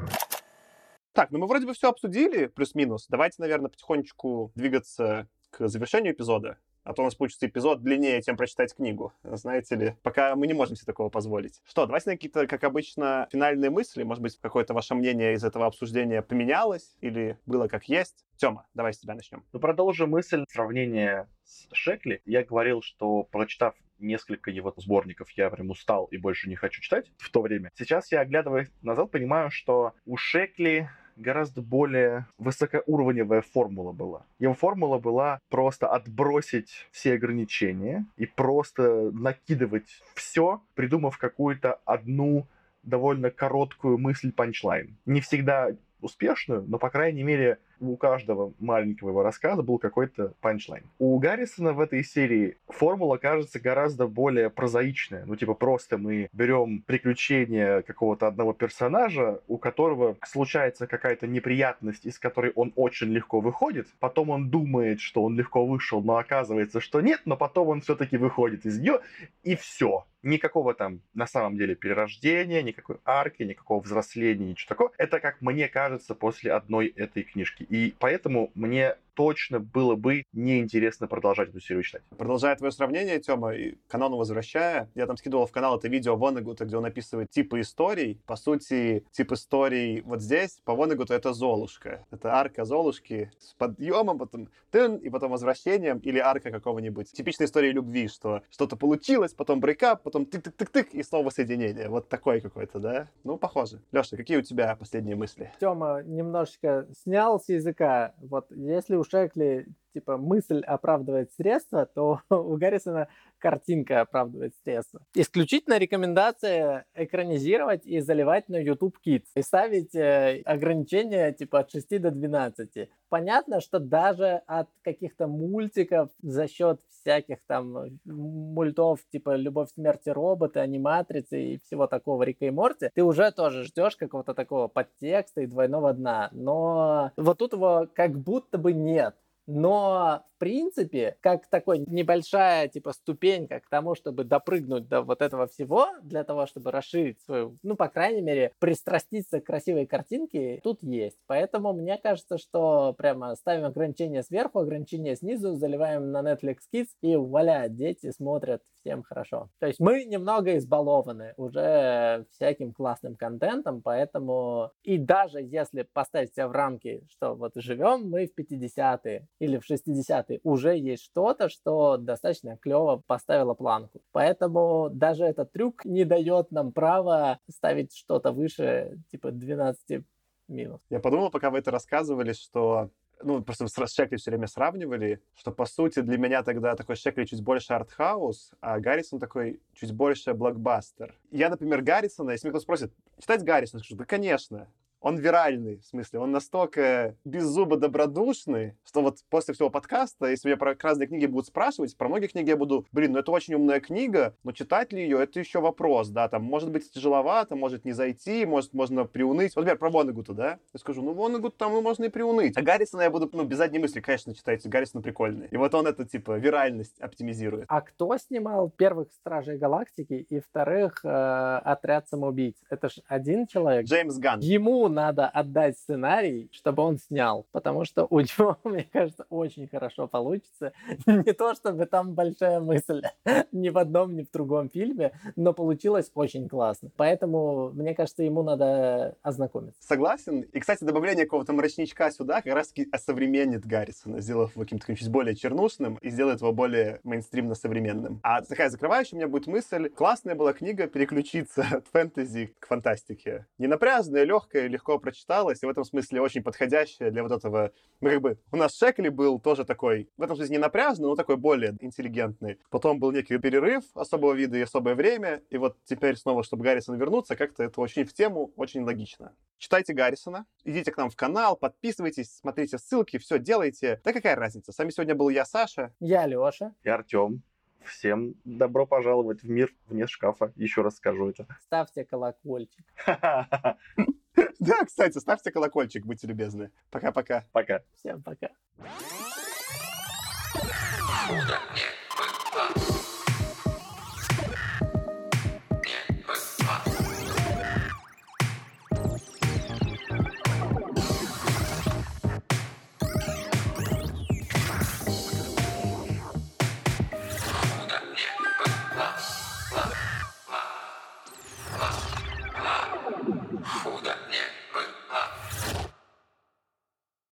Так, ну мы вроде бы все обсудили, плюс-минус. Давайте, наверное, потихонечку двигаться к завершению эпизода. А то у нас получится эпизод длиннее, чем прочитать книгу. Знаете ли, пока мы не можем себе такого позволить. Что, давайте на какие-то, как обычно, финальные мысли. Может быть, какое-то ваше мнение из этого обсуждения поменялось или было как есть. Тёма, давай с тебя начнем. Ну, продолжу мысль сравнения с Шекли. Я говорил, что прочитав несколько его сборников, я прям устал и больше не хочу читать в то время. Сейчас я, оглядываясь назад, понимаю, что у Шекли гораздо более высокоуровневая формула была. Его формула была просто отбросить все ограничения и просто накидывать все, придумав какую-то одну довольно короткую мысль панчлайн. Не всегда успешную, но, по крайней мере, у каждого маленького его рассказа был какой-то панчлайн. У Гаррисона в этой серии формула кажется гораздо более прозаичная. Ну, типа, просто мы берем приключения какого-то одного персонажа, у которого случается какая-то неприятность, из которой он очень легко выходит. Потом он думает, что он легко вышел, но оказывается, что нет, но потом он все-таки выходит из нее, и все никакого там на самом деле перерождения, никакой арки, никакого взросления, ничего такого. Это, как мне кажется, после одной этой книжки. И поэтому мне точно было бы неинтересно продолжать эту серию читать. Продолжая твое сравнение, Тёма, и канону возвращая, я там скидывал в канал это видео Воннегута, где он описывает типы историй. По сути, тип историй вот здесь, по Воннегуту, это Золушка. Это арка Золушки с подъемом, потом тын, и потом возвращением, или арка какого-нибудь. Типичная история любви, что что-то получилось, потом брейкап, потом тык-тык-тык-тык, и снова соединение. Вот такой какой-то, да? Ну, похоже. Леша, какие у тебя последние мысли? Тёма немножечко снял с языка. Вот если у Шекли типа мысль оправдывает средства, то у Гаррисона картинка оправдывает средства. Исключительно рекомендация экранизировать и заливать на YouTube Kids. И ставить э, ограничения типа от 6 до 12. Понятно, что даже от каких-то мультиков за счет всяких там мультов типа «Любовь, смерти роботы», «Аниматрицы» и всего такого Рика и Морти, ты уже тоже ждешь какого-то такого подтекста и двойного дна. Но вот тут его как будто бы нет. Но принципе, как такой небольшая, типа, ступенька к тому, чтобы допрыгнуть до вот этого всего, для того, чтобы расширить свою, ну, по крайней мере, пристраститься к красивой картинке, тут есть. Поэтому мне кажется, что прямо ставим ограничения сверху, ограничения снизу, заливаем на Netflix Kids, и вуаля, дети смотрят всем хорошо. То есть мы немного избалованы уже всяким классным контентом, поэтому и даже если поставить себя в рамки, что вот живем мы в 50-е или в 60-е, моменты уже есть что-то, что достаточно клево поставило планку. Поэтому даже этот трюк не дает нам права ставить что-то выше, типа 12 минус. Я подумал, пока вы это рассказывали, что ну, просто с Шекли все время сравнивали, что, по сути, для меня тогда такой Шекли чуть больше артхаус, а Гаррисон такой чуть больше блокбастер. Я, например, Гаррисона, если меня кто спросит, читать Гаррисона, скажу, да, конечно он виральный, в смысле, он настолько беззубо добродушный, что вот после всего подкаста, если меня про разные книги будут спрашивать, про многие книги я буду, блин, ну это очень умная книга, но читать ли ее, это еще вопрос, да, там, может быть, тяжеловато, может не зайти, может, можно приуныть. Вот, например, про Воннегута, да, я скажу, ну, Воннегут там и можно и приуныть. А Гаррисона я буду, ну, без задней мысли, конечно, читать, Гаррисон прикольный. И вот он это, типа, виральность оптимизирует. А кто снимал первых Стражей Галактики и вторых э, Отряд самоубийц? Это ж один человек? Джеймс Ганн. Ему надо отдать сценарий, чтобы он снял, потому что у него, мне кажется, очень хорошо получится. Не то, чтобы там большая мысль ни в одном, ни в другом фильме, но получилось очень классно. Поэтому, мне кажется, ему надо ознакомиться. Согласен. И, кстати, добавление какого-то мрачничка сюда как раз-таки осовременит Гаррисона, сделав его каким-то чуть более чернушным и сделает его более мейнстримно-современным. А такая закрывающая у меня будет мысль. Классная была книга переключиться от фэнтези к фантастике. Ненапряжная, легкая, легко прочиталась, и в этом смысле очень подходящая для вот этого... Ну, как бы, у нас Шекли был тоже такой, в этом смысле не напряжный, но такой более интеллигентный. Потом был некий перерыв особого вида и особое время, и вот теперь снова, чтобы Гаррисон вернуться, как-то это очень в тему, очень логично. Читайте Гаррисона, идите к нам в канал, подписывайтесь, смотрите ссылки, все делайте. Да какая разница? С вами сегодня был я, Саша. Я, Леша. И Артем. Всем добро пожаловать в мир вне шкафа. Еще раз скажу это. Ставьте колокольчик. Да, кстати, ставьте колокольчик, будьте любезны. Пока-пока. Пока. Всем пока. Куда мне?